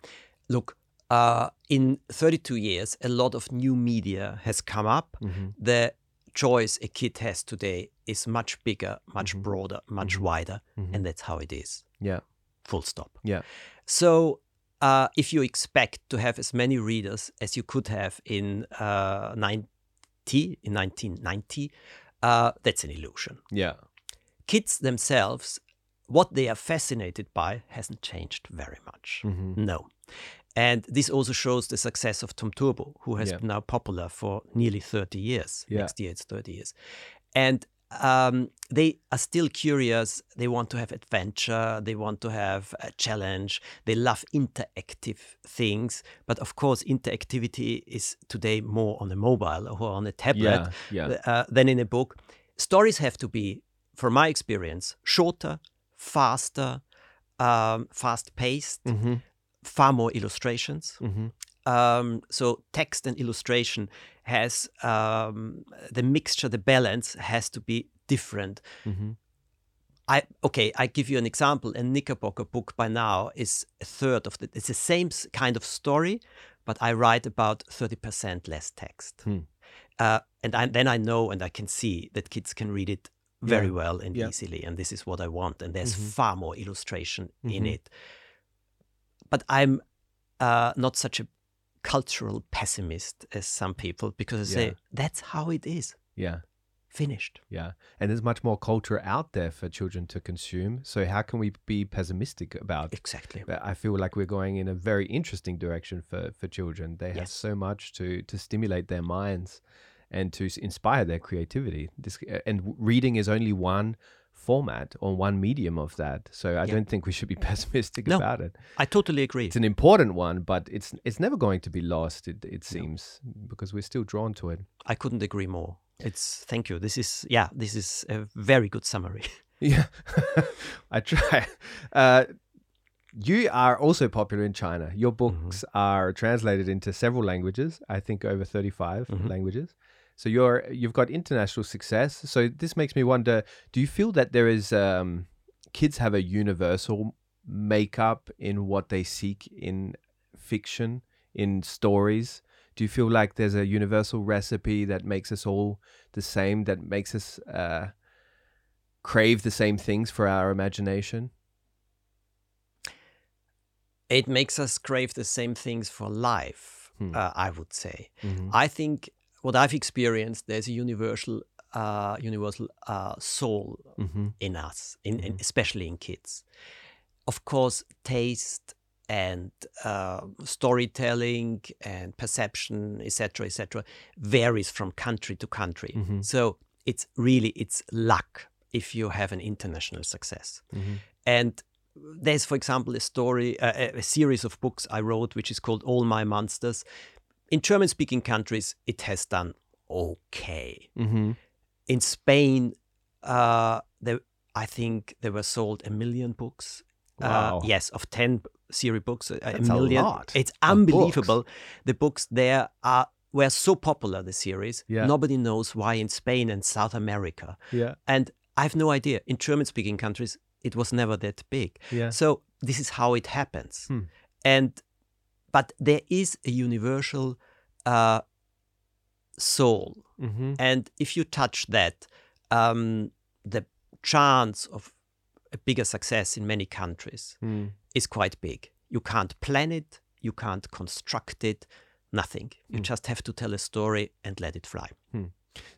Look, uh, in 32 years, a lot of new media has come up. Mm-hmm. The choice a kid has today is much bigger, much Mm-hmm. broader, much wider. And that's how it is. Yeah, Full stop. yeah, So, uh, if you expect to have as many readers as you could have in uh, 90, in 1990, uh, that's an illusion. yeah. Kids themselves, what they are fascinated by hasn't changed very much. Mm-hmm. No. And this also shows the success of Tom Turbo, who has Yeah. been now popular for nearly 30 years. Yeah. Next year it's 30 years. And um, they are still curious. They want to have adventure. They want to have a challenge. They love interactive things. But of course, interactivity is today more on a mobile or on a tablet Yeah, yeah. uh, than in a book. Stories have to be, from my experience, shorter, faster, um, fast paced, Mm-hmm. far more illustrations. Mm-hmm. Um, so text and illustration has um, the mixture, the balance has to be different. Mm-hmm. I okay. I give you an example. A Knickerbocker book by now is a third of the. It's the same kind of story, but I write about thirty percent less text, Hmm. uh, and I, then I know and I can see that kids can read it very Yeah. well and Yeah. easily, and this is what I want. And there's Mhm. far more illustration in Mhm. it. But I'm uh, not such a cultural pessimist as some people because I say Yeah. that's how it is. Yeah. Finished. Yeah. And there's much more culture out there for children to consume. So how can we be pessimistic about Exactly. I feel like we're going in a very interesting direction for, for children. They have so much to, to stimulate their minds and to inspire their creativity. This, uh, and reading is only one format or one medium of that. So I Yeah. don't think we should be *laughs* pessimistic No. about it. I totally agree. It's an important one, but it's it's never going to be lost. It it seems because we're still drawn to it. I couldn't agree more. It's thank you. This is yeah, this is a very good summary. *laughs* Yeah, *laughs* I try. Uh, you are also popular in China. Your books are translated into several languages. I think over 35 Mhm. languages. So you're you've got international success. So this makes me wonder: Do you feel that there is um, kids have a universal makeup in what they seek in fiction, in stories? Do you feel like there's a universal recipe that makes us all the same? That makes us uh, crave the same things for our imagination? It makes us crave the same things for life. Hmm. Uh, I would say. Mhm. I think what I've experienced, there's a universal, uh, universal uh, soul Mhm. in us, in, in Mhm. especially in kids. Of course, taste, and uh, storytelling and perception, etc., etc., varies from country to country. Mm-hmm. So it's really it's luck if you have an international success. Mm-hmm. And there's, for example, a story, uh, a, a series of books I wrote, which is called All My Monsters. In German-speaking countries, it has done okay. Mm-hmm. In Spain, uh, there, I think there were sold a million books. Wow. Uh, yes, of ten series books, a, a That's a lot It's unbelievable. The books there are were so popular. The series, Yeah. nobody knows why in Spain and South America. Yeah. And I have no idea. In German-speaking countries, it was never that big. Yeah. So this is how it happens. Hmm. And but there is a universal uh, soul, Mm-hmm. and if you touch that, um, the chance of a bigger success in many countries Mm. is quite big. You can't plan it, you can't construct it, nothing. You Hmm. just have to tell a story and let it fly.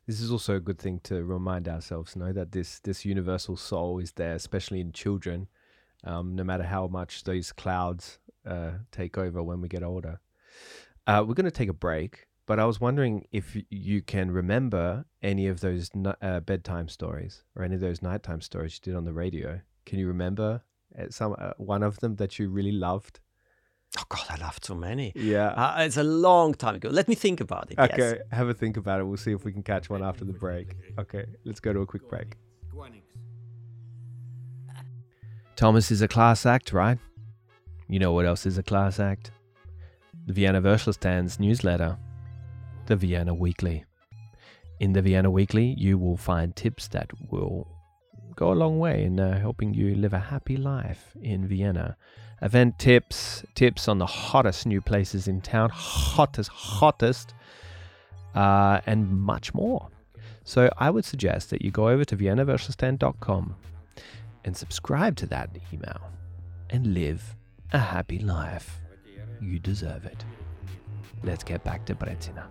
This is also a good thing to remind ourselves, know that this this universal soul is there, especially in children. Um, no matter how much these clouds uh, take over when we get older. Uh, we're going to take a break, but I was wondering if you can remember any of those uh, bedtime stories or any of those nighttime stories you did on the radio. Can you remember uh, some uh, one of them that you really loved? Oh God, I love so many. Yeah. Uh, it's a long time ago. Let me think about it. Okay, Yes. have a think about it. We'll see if we can catch one after the break. Okay, let's go to a quick break. Thomas is a class act, right? You know what else is a class act? The Vienna Würstelstand's newsletter, the Vienna Weekly. In the Vienna Weekly, you will find tips that will go a long way in uh, helping you live a happy life in Vienna. Event tips, tips on the hottest new places in town, hottest, hottest, uh, and much more. So I would suggest that you go over to viennawurstelstand.com and subscribe to that email and live a happy life. You deserve it. Let's get back to Brezina.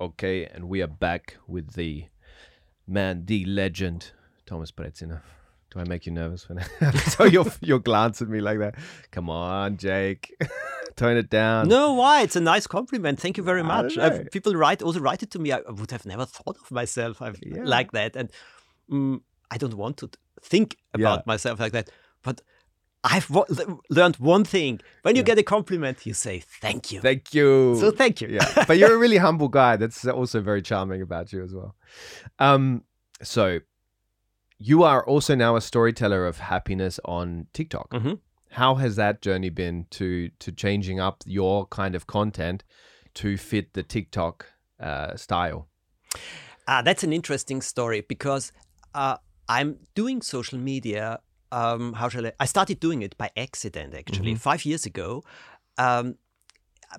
Okay, and we are back with the man, the legend, Thomas Brezina. Do I make you nervous when *laughs* I saw your your glance at me like that? Come on, Jake, *laughs* tone it down. No, why? It's a nice compliment. Thank you very much. don't I've- people write also write it to me. I I would have never thought of myself I've, Yeah. like that, and mm, I don't want to think about Yeah. myself like that. But I've learned one thing: when you Yeah. get a compliment, you say thank you. Thank you. so thank you. yeah, but you're a really *laughs* humble guy. That's also very charming about you as well. Um, so you are also now a storyteller of happiness on TikTok. Mhm. How has that journey been to to changing up your kind of content to fit the TikTok uh, style? Ah, that's an interesting story because uh, I'm doing social media. Um, how shall I? I started doing it by accident, actually, Mhm. five years ago. Um,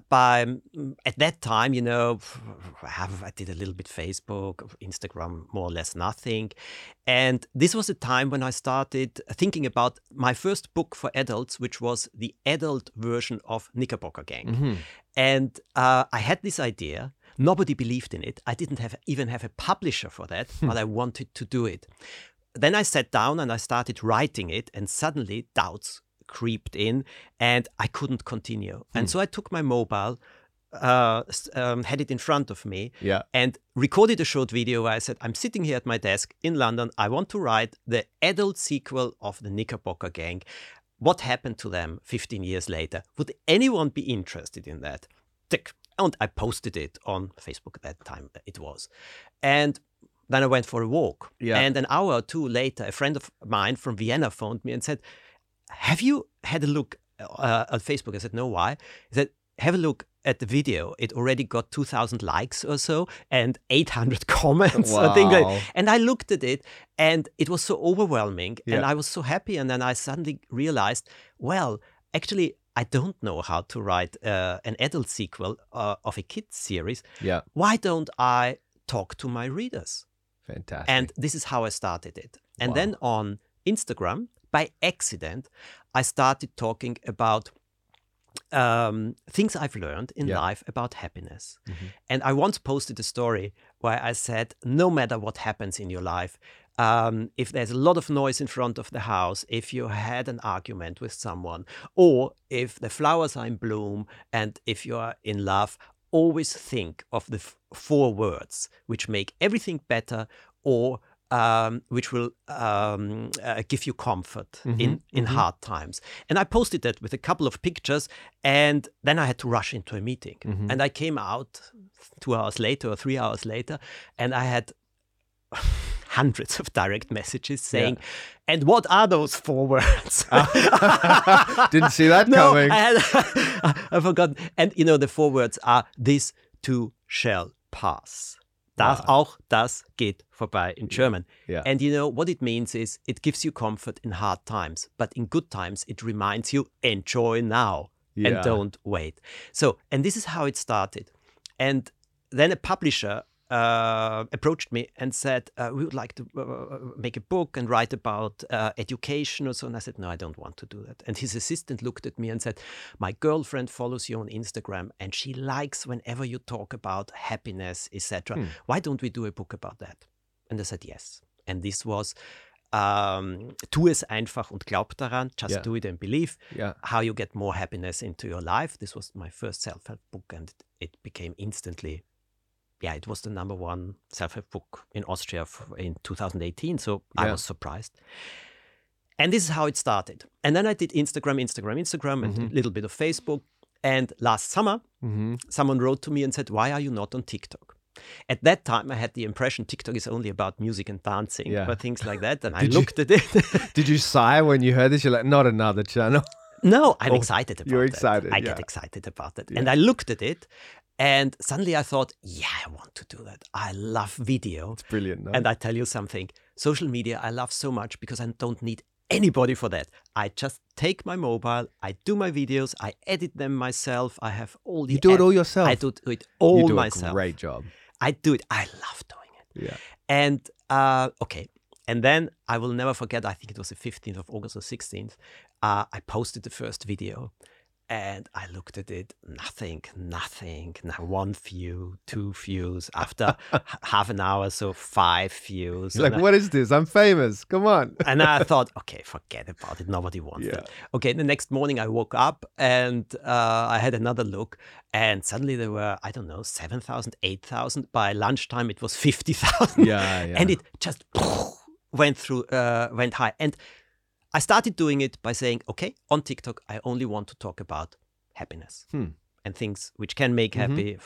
by mm, at that time, you know, I, have, I did a little bit Facebook, Instagram, more or less nothing, and this was a time when I started thinking about my first book for adults, which was the adult version of Knickerbocker Gang. Mm-hmm. And uh, I had this idea. Nobody believed in it. I didn't have even have a publisher for that, Hmm. but I wanted to do it. Then I sat down and I started writing it, and suddenly doubts creeped in, and I couldn't continue. Hmm. And so I took my mobile, uh, um, had it in front of me, Yeah. and recorded a short video where I said, I'm sitting here at my desk in London. I want to write the adult sequel of the Knickerbocker Gang. What happened to them 15 years later? Would anyone be interested in that? Tick. And I posted it on Facebook at that time, it was. And then I went for a walk. Yeah. And an hour or two later, a friend of mine from Vienna phoned me and said, Have you had a look uh, at Facebook? I said, No, why? He said, Have a look at the video. It already got 2,000 likes or so and 800 *laughs* comments. things like- and I looked at it and it was so overwhelming and I was so happy. And then I suddenly realized, well, actually, I don't know how to write uh, an adult sequel uh, of a kids series. Yeah. Why don't I talk to my readers? Fantastic. And this is how I started it. And Wow. then on Instagram, by accident, I started talking about um, things I've learned in Yeah. life about happiness. Mhm. And I once posted a story where I said, no matter what happens in your life, um, if there's a lot of noise in front of the house, if you had an argument with someone, or if the flowers are in bloom, and if you are in love, always think of the f- four words which make everything better or um, which will um, uh, give you comfort in, in hard times. And I posted that with a couple of pictures, and then I had to rush into a meeting. And I came out two hours later or three hours later, and I had hundreds of direct messages saying, "And what are those four words?" Ah. *laughs* Didn't see that *laughs* no, coming. I I forgot. And you know, the four words are "This too shall pass." Das auch das geht vorbei in German. Yeah. And you know what it means is it gives you comfort in hard times, but in good times it reminds you enjoy now Yeah. and don't wait. So, and this is how it started. And then a publisher uh, approached me and said, uh, "We would like to uh, make a book and write about uh, education or so." And I said, "No, I don't want to do that." And his assistant looked at me and said, "My girlfriend follows you on Instagram, and she likes whenever you talk about happiness, etc. Why don't we do a book about that?" And I said, "Yes." And this was. Um, tu es einfach und glaub daran. Just Yeah. do it and believe. Yeah. How you get more happiness into your life. This was my first self-help book, and it became instantly yeah, it was the number one self-help book in Austria in 2018. So I was surprised. And this is how it started. And then I did Instagram, Instagram, Instagram, and Mm-hmm. a little bit of Facebook. And last summer, someone wrote to me and said, "Why are you not on TikTok?" At that time, I had the impression TikTok is only about music and dancing, Yeah. or things like that. And *laughs* I Did you- looked at it. *laughs* Did you sigh when you heard this? You're like, not another channel. No, I'm Oh, excited about it. you're that. excited, I yeah. get excited about that. And I looked at it and suddenly I thought, yeah, I want to do that. I love video. It's brilliant. No? And I tell you something social media I love so much because I don't need anybody for that. I just take my mobile, I do my videos, I edit them myself. I have all the You do it all yourself? I do it all you do myself. a great job. I do it. I love doing it. Yeah. And uh, okay. And then I will never forget, I think it was the 15th of August or 16th, uh, I posted the first video and I looked at it, nothing, nothing, not one view, two views. After *laughs* half an hour, so five views. Like, I- what is this? I'm famous. Come on. and I *laughs* thought, okay, forget about it. Nobody wants Yeah. it. Okay, the next morning I woke up and uh, I had another look, and suddenly there were, I don't know, 7,000, 8,000. By lunchtime, it was 50,000. Yeah, *laughs* yeah. And it just *sniffs* went through, uh, went high. And I started doing it by saying, okay, on TikTok, I only want to talk about happiness Hmm. and things which can make happy,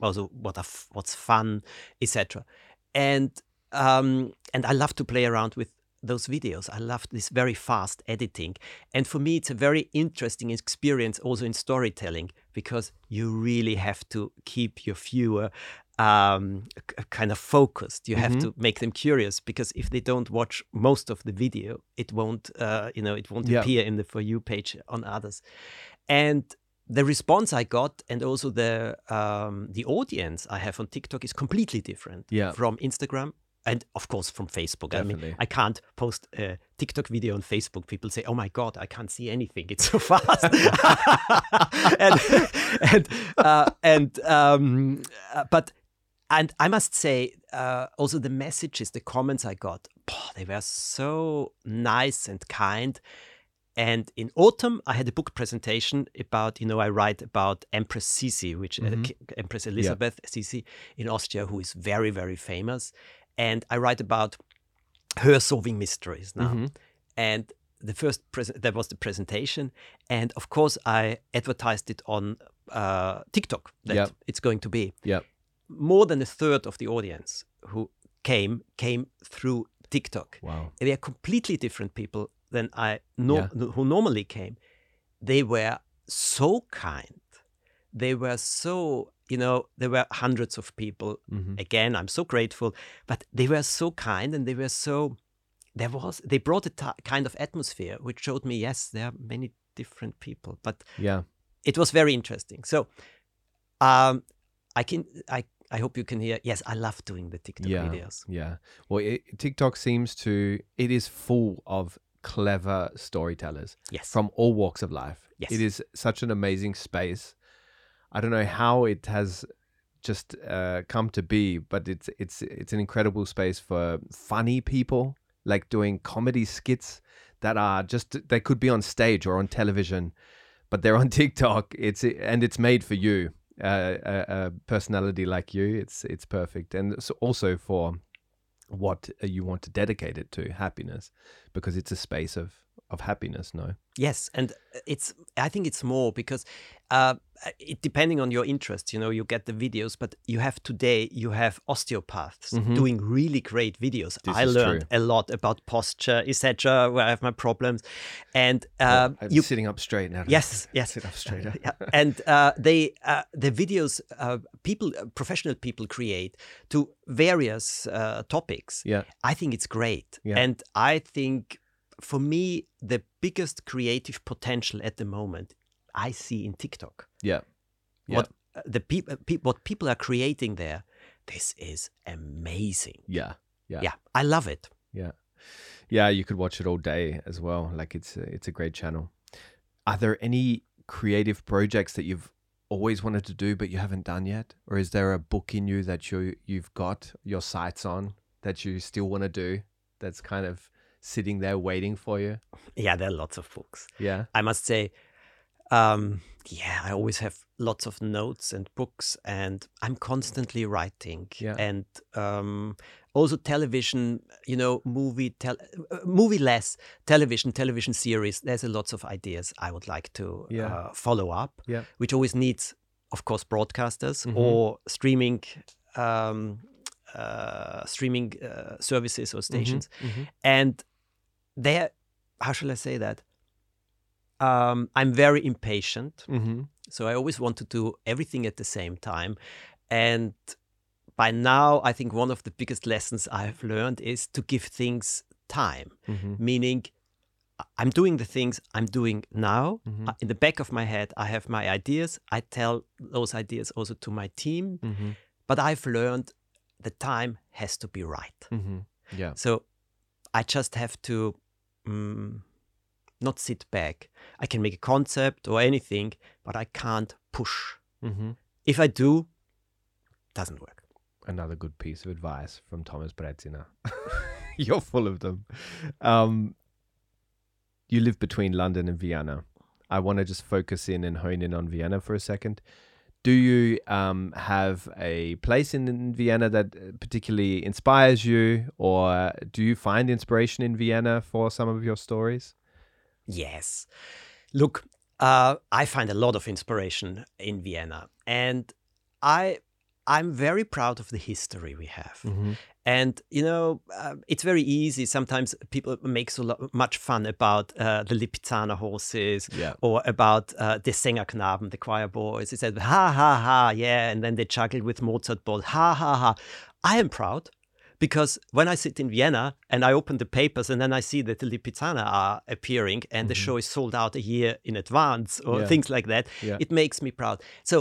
also what are f- what's fun, etc. And um, and I love to play around with those videos. I love this very fast editing, and for me, it's a very interesting experience also in storytelling because you really have to keep your viewer um, kind of focused. You have to make them curious because if they don't watch most of the video, it won't, uh, you know, it won't Yeah. appear in the for you page on others. And the response I got and also the um, the audience I have on TikTok is completely different Yeah. from Instagram and of course from Facebook. I mean, I can't post a TikTok video on Facebook. People say, "Oh my God, I can't see anything. It's so *laughs* fast." *laughs* and *laughs* and uh, and um, uh, but and I must say uh, also the messages, the comments I got, oh, they were so nice and kind. And in autumn, I had a book presentation about, you know, I write about Empress Sisi, which uh, Empress Elizabeth Sisi in Austria, who is very, very famous. And I write about her solving mysteries now. And the first pres- that was the presentation, and of course I advertised it on uh, TikTok that it's going to be Yep. More than a third of the audience who came came through TikTok. Wow. They are completely different people than I no, Yeah. who normally came. They were so kind. They were so you know there were hundreds of people. Mm-hmm. Again, I'm so grateful, but they were so kind and they were so. There was they brought a kind of atmosphere which showed me yes there are many different people, but Yeah. it was very interesting. So, um, I can I I hope you can hear. Yes, I love doing the TikTok yeah. videos. Yeah. Well, it, TikTok seems to, it is full of clever storytellers Yes. from all walks of life. Yes. It is such an amazing space. I don't know how it has just uh, come to be. But it's it's it's an incredible space for funny people, like doing comedy skits that are just they could be on stage or on television, but they're on *laughs* TikTok. It's and it's made for you. A, a personality like you, it's it's perfect, and it's also for what uh, you want to dedicate it to happiness because it's a space of of happiness no? Yes and uh, it's i think it's more because uh, it, depending on your interest you know you get the videos but you have today you have osteopaths Mhm. doing really great videos This i learned true. a lot about posture etc where i have my problems and uh, I'm you sitting up straight now Yes, *laughs* yes. sit up straighter *laughs* yeah. and uh, they uh, the videos uh, people uh, professional people create to various uh, topics yeah i think it's great Yeah. and i think for me the biggest creative potential at the moment i see in tiktok. Yeah. Yeah. what uh, the people pe- what people are creating there this is amazing. Yeah. Yeah. yeah. I love it. Yeah. yeah you could watch it all day as well. Like it's a, it's a great channel. Are there any creative projects that you've always wanted to do but you haven't done yet? Or is there a book in you that you you've got your sights on that you still want to do that's kind of sitting there waiting for you? Yeah there are lots of books. Yeah? I must say, um, yeah, I always have lots of notes and books, and I'm constantly writing. Yeah. And um, also television, you know, movie, tel- uh, movie less, television, television series. There's a lots of ideas I would like to Yeah. uh, follow up, Yeah. which always needs, of course, broadcasters Mhm. or streaming. Um, uh, streaming uh, services or stations, Mhm. and there how shall i say that um, i'm very impatient Mhm. so i always want to do everything at the same time and by now i think one of the biggest lessons i've learned is to give things time Mhm. meaning i'm doing the things i'm doing now Mhm. Uh, in the back of my head i have my ideas i tell those ideas also to my team Mhm. but i've learned the time has to be right Mhm. yeah so I just have to mm, not sit back. I can make a concept or anything, but I can't push. Mhm. If I do, doesn't work. another good piece of advice from Thomas Brezina. *laughs* You're full of them. Um, you live between London and Vienna. I want to just focus in and hone in on Vienna for a second. Do you um, have a place in, in Vienna that uh, particularly inspires you, or do you find inspiration in Vienna for some of your stories? Yes. Look, uh, I find a lot of inspiration in Vienna, and I I'm very proud of the history we have. Mm-hmm. And you know, uh, it's very easy. Sometimes people make so lo- much fun about uh, the Lipizzaner horses, Yeah. or about uh, the Sängerknaben, the choir boys. They said, ha ha ha, yeah, and then they juggled with Mozart balls, ha ha ha. I am proud because when I sit in Vienna and I open the papers and then I see that the Lipizzaner are appearing and the show is sold out a year in advance or Yeah. things like that, Yeah. it makes me proud. So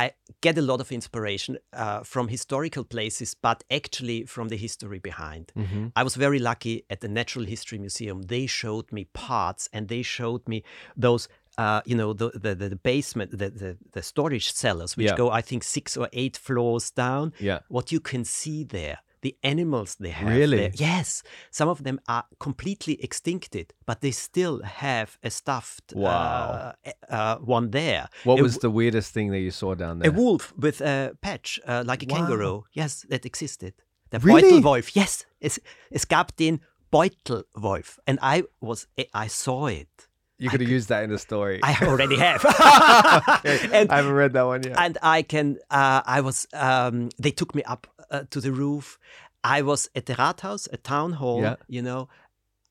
I get a lot of inspiration uh, from historical places, but actually from the history behind. Mm-hmm. I was very lucky at the Natural History Museum. They showed me parts and they showed me those, uh, you know, the, the, the basement, the, the, the storage cellars, which Yeah. go, I think, six or eight floors down. Yeah. What you can see there, the animals they have. Really? there. Yes. Some of them are completely extincted, but they still have a stuffed Wow. uh, uh, one there. What A was the weirdest thing that you saw down there? a wolf with a patch, uh, like a Wow. kangaroo. Yes, that existed. The Really? Beutelwolf. Yes, es, es gab den Beutelwolf. And I was, I saw it. You could have used that in a story. I already *laughs* have. *laughs* And, I haven't read that one yet. and I can, uh, I was, um, they took me up uh, to the roof. I was at the Rathaus, a town hall, Yeah. you know.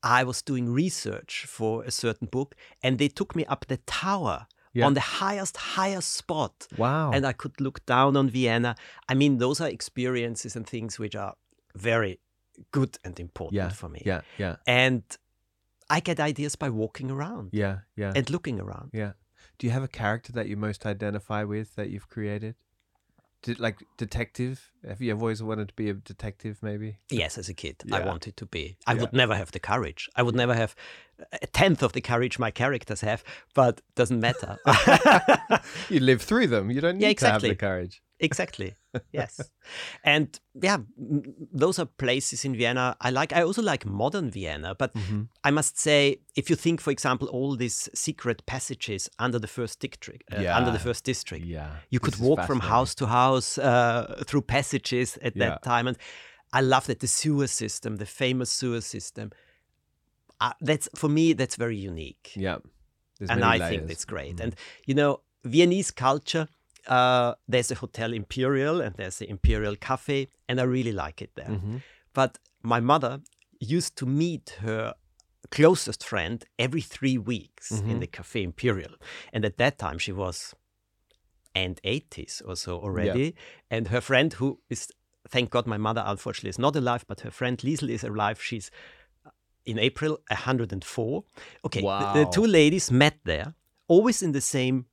I was doing research for a certain book, and they took me up the tower Yeah. on the highest, highest spot. wow. and I could look down on Vienna. I mean, those are experiences and things which are very good and important yeah. for me. Yeah. Yeah. And I get ideas by walking around Yeah. Yeah. and looking around. Yeah. Do you have a character that you most identify with that you've created? Did, like detective? Have you always wanted to be a detective? Maybe. Yes, as a kid, I wanted to be. I Yeah. would never have the courage. I would never have uh, a tenth of the courage my characters have, but doesn't matter. *laughs* you live through them. You don't need Yeah, to have the courage. Exactly. Yes. *laughs* and yeah, those are places in Vienna I like. I also like modern Vienna, but I must say, if you think, for example, all these secret passages under the first district, uh, under the first district, Yeah. you could walk from house to house uh, through passages at Yeah. that time, and I love that the sewer system, the famous sewer system. Uh, that's for me, that's very unique Yeah. There's and I think that's great. Mhm. And you know, Viennese culture. Uh, there's a hotel Imperial and there's the Imperial Cafe, and I really like it there. Mhm. But my mother used to meet her closest friend every three weeks in Mhm. the Cafe Imperial, and at that time she was end 80s or so already, and her friend who is thank God my mother unfortunately is not alive, but her friend Liesel is alive. She's uh, in April 104. Okay, the- the, two ladies met there, always in the same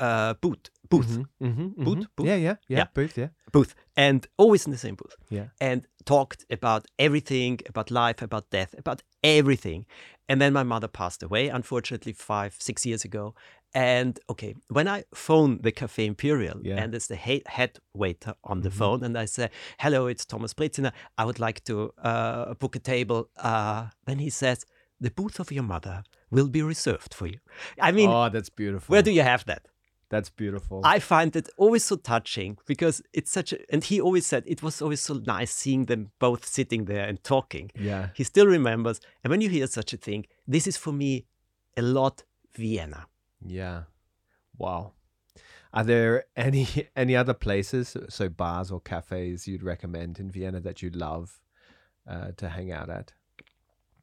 uh, booth, booth, Mhm, mhm, Booth, mhm. booth. Yeah, yeah, yeah, Yeah. Booth, yeah. booth, and always in the same booth, Yeah. and talked about everything, about life, about death, about everything. And then my mother passed away, unfortunately, five, six years ago. And okay, when I phone the Cafe Imperial, Yeah. and it's the he- head waiter on the Mhm. phone, and I say, "Hello, it's Thomas Brezina. I would like to uh, book a table." Uh, then he says, "The booth of your mother will be reserved for you." I mean, oh, that's beautiful. where do you have that? That's beautiful. I find it always so touching because it's such a, and he always said it was always so nice seeing them both sitting there and talking. yeah. He still remembers. And when you hear such a thing, this is for me a lot Vienna. Yeah. Wow. Are there any *laughs* any other places, so bars or cafes you'd recommend in Vienna that you'd love uh, to hang out at?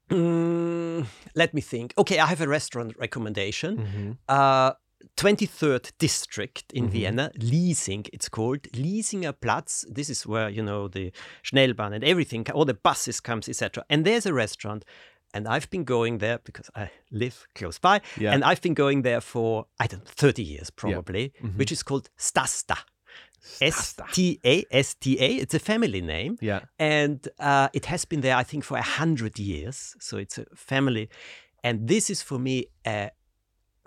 Mm, let me think. Okay, I have a restaurant recommendation. Mm-hmm. Uh, 23rd district in Mhm. Vienna, Liesing, it's called Liesinger Platz. This is where, you know, the Schnellbahn and everything, all the buses comes, etc. And there's a restaurant, and I've been going there because I live close by, Yeah. and I've been going there for, I don't know, 30 years probably, Mhm. which is called Stasta. Stasta. S-T-A-S-T-A. It's a family name Yeah. and uh, it has been there i think for a hundred years so it's a family and this is for me a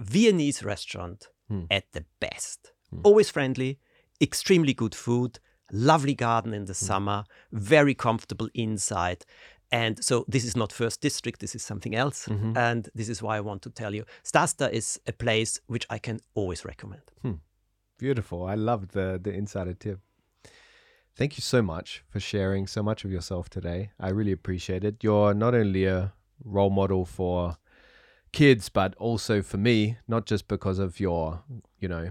viennese restaurant Hmm. at the best Hmm. always friendly extremely good food lovely garden in the Hmm. summer very comfortable inside and so this is not first district this is something else Mhm. and this is why i want to tell you stasta is a place which i can always recommend Beautiful. I loved the the insider tip. Thank you so much for sharing so much of yourself today. I really appreciate it. You're not only a role model for kids, but also for me, not just because of your, you know,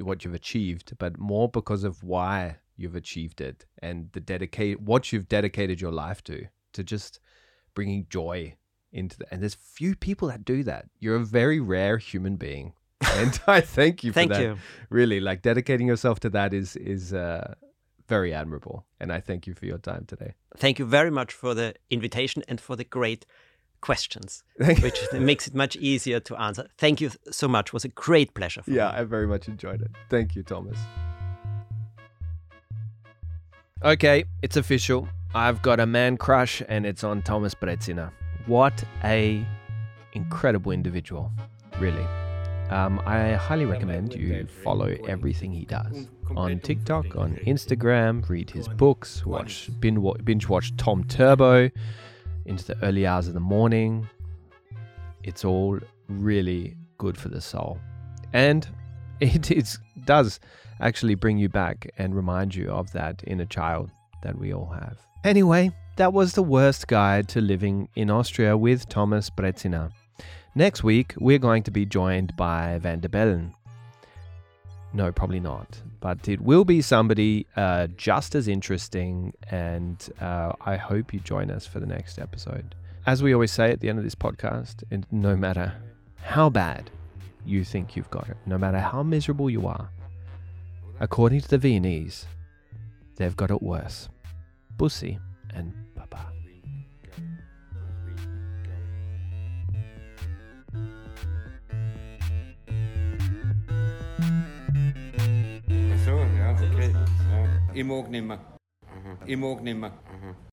what you've achieved, but more because of why you've achieved it and the dedicate what you've dedicated your life to, to just bringing joy into the and there's few people that do that. You're a very rare human being. *laughs* And I thank you for thank that you really like dedicating yourself to that is is uh, very admirable and i thank you for your time today thank you very much for the invitation and for the great questions *laughs* which makes it much easier to answer. Thank you so much. It was a great pleasure. For yeah me. i very much enjoyed it. Thank you thomas. Okay it's official. I've got a man crush and it's on thomas brezina. What a incredible individual really. Um, I highly recommend you follow everything he does on TikTok, on Instagram, read his books, watch binge, binge watch Tom Turbo into the early hours of the morning. It's all really good for the soul. And *laughs* it is, does actually bring you back and remind you of that inner child that we all have. Anyway, that was the Wurst guide to living in Austria with Thomas Brezina. Next week, we're going to be joined by Van der Bellen. No, probably not. But it will be somebody uh, just as interesting, and uh, I hope you join us for the next episode. As we always say at the end of this podcast, and no matter how bad you think you've got it, no matter how miserable you are, according to the Viennese, they've got it worse. Bussy and Im Auge nicht mehr. Mhm. Im Auge nicht mehr. Mhm.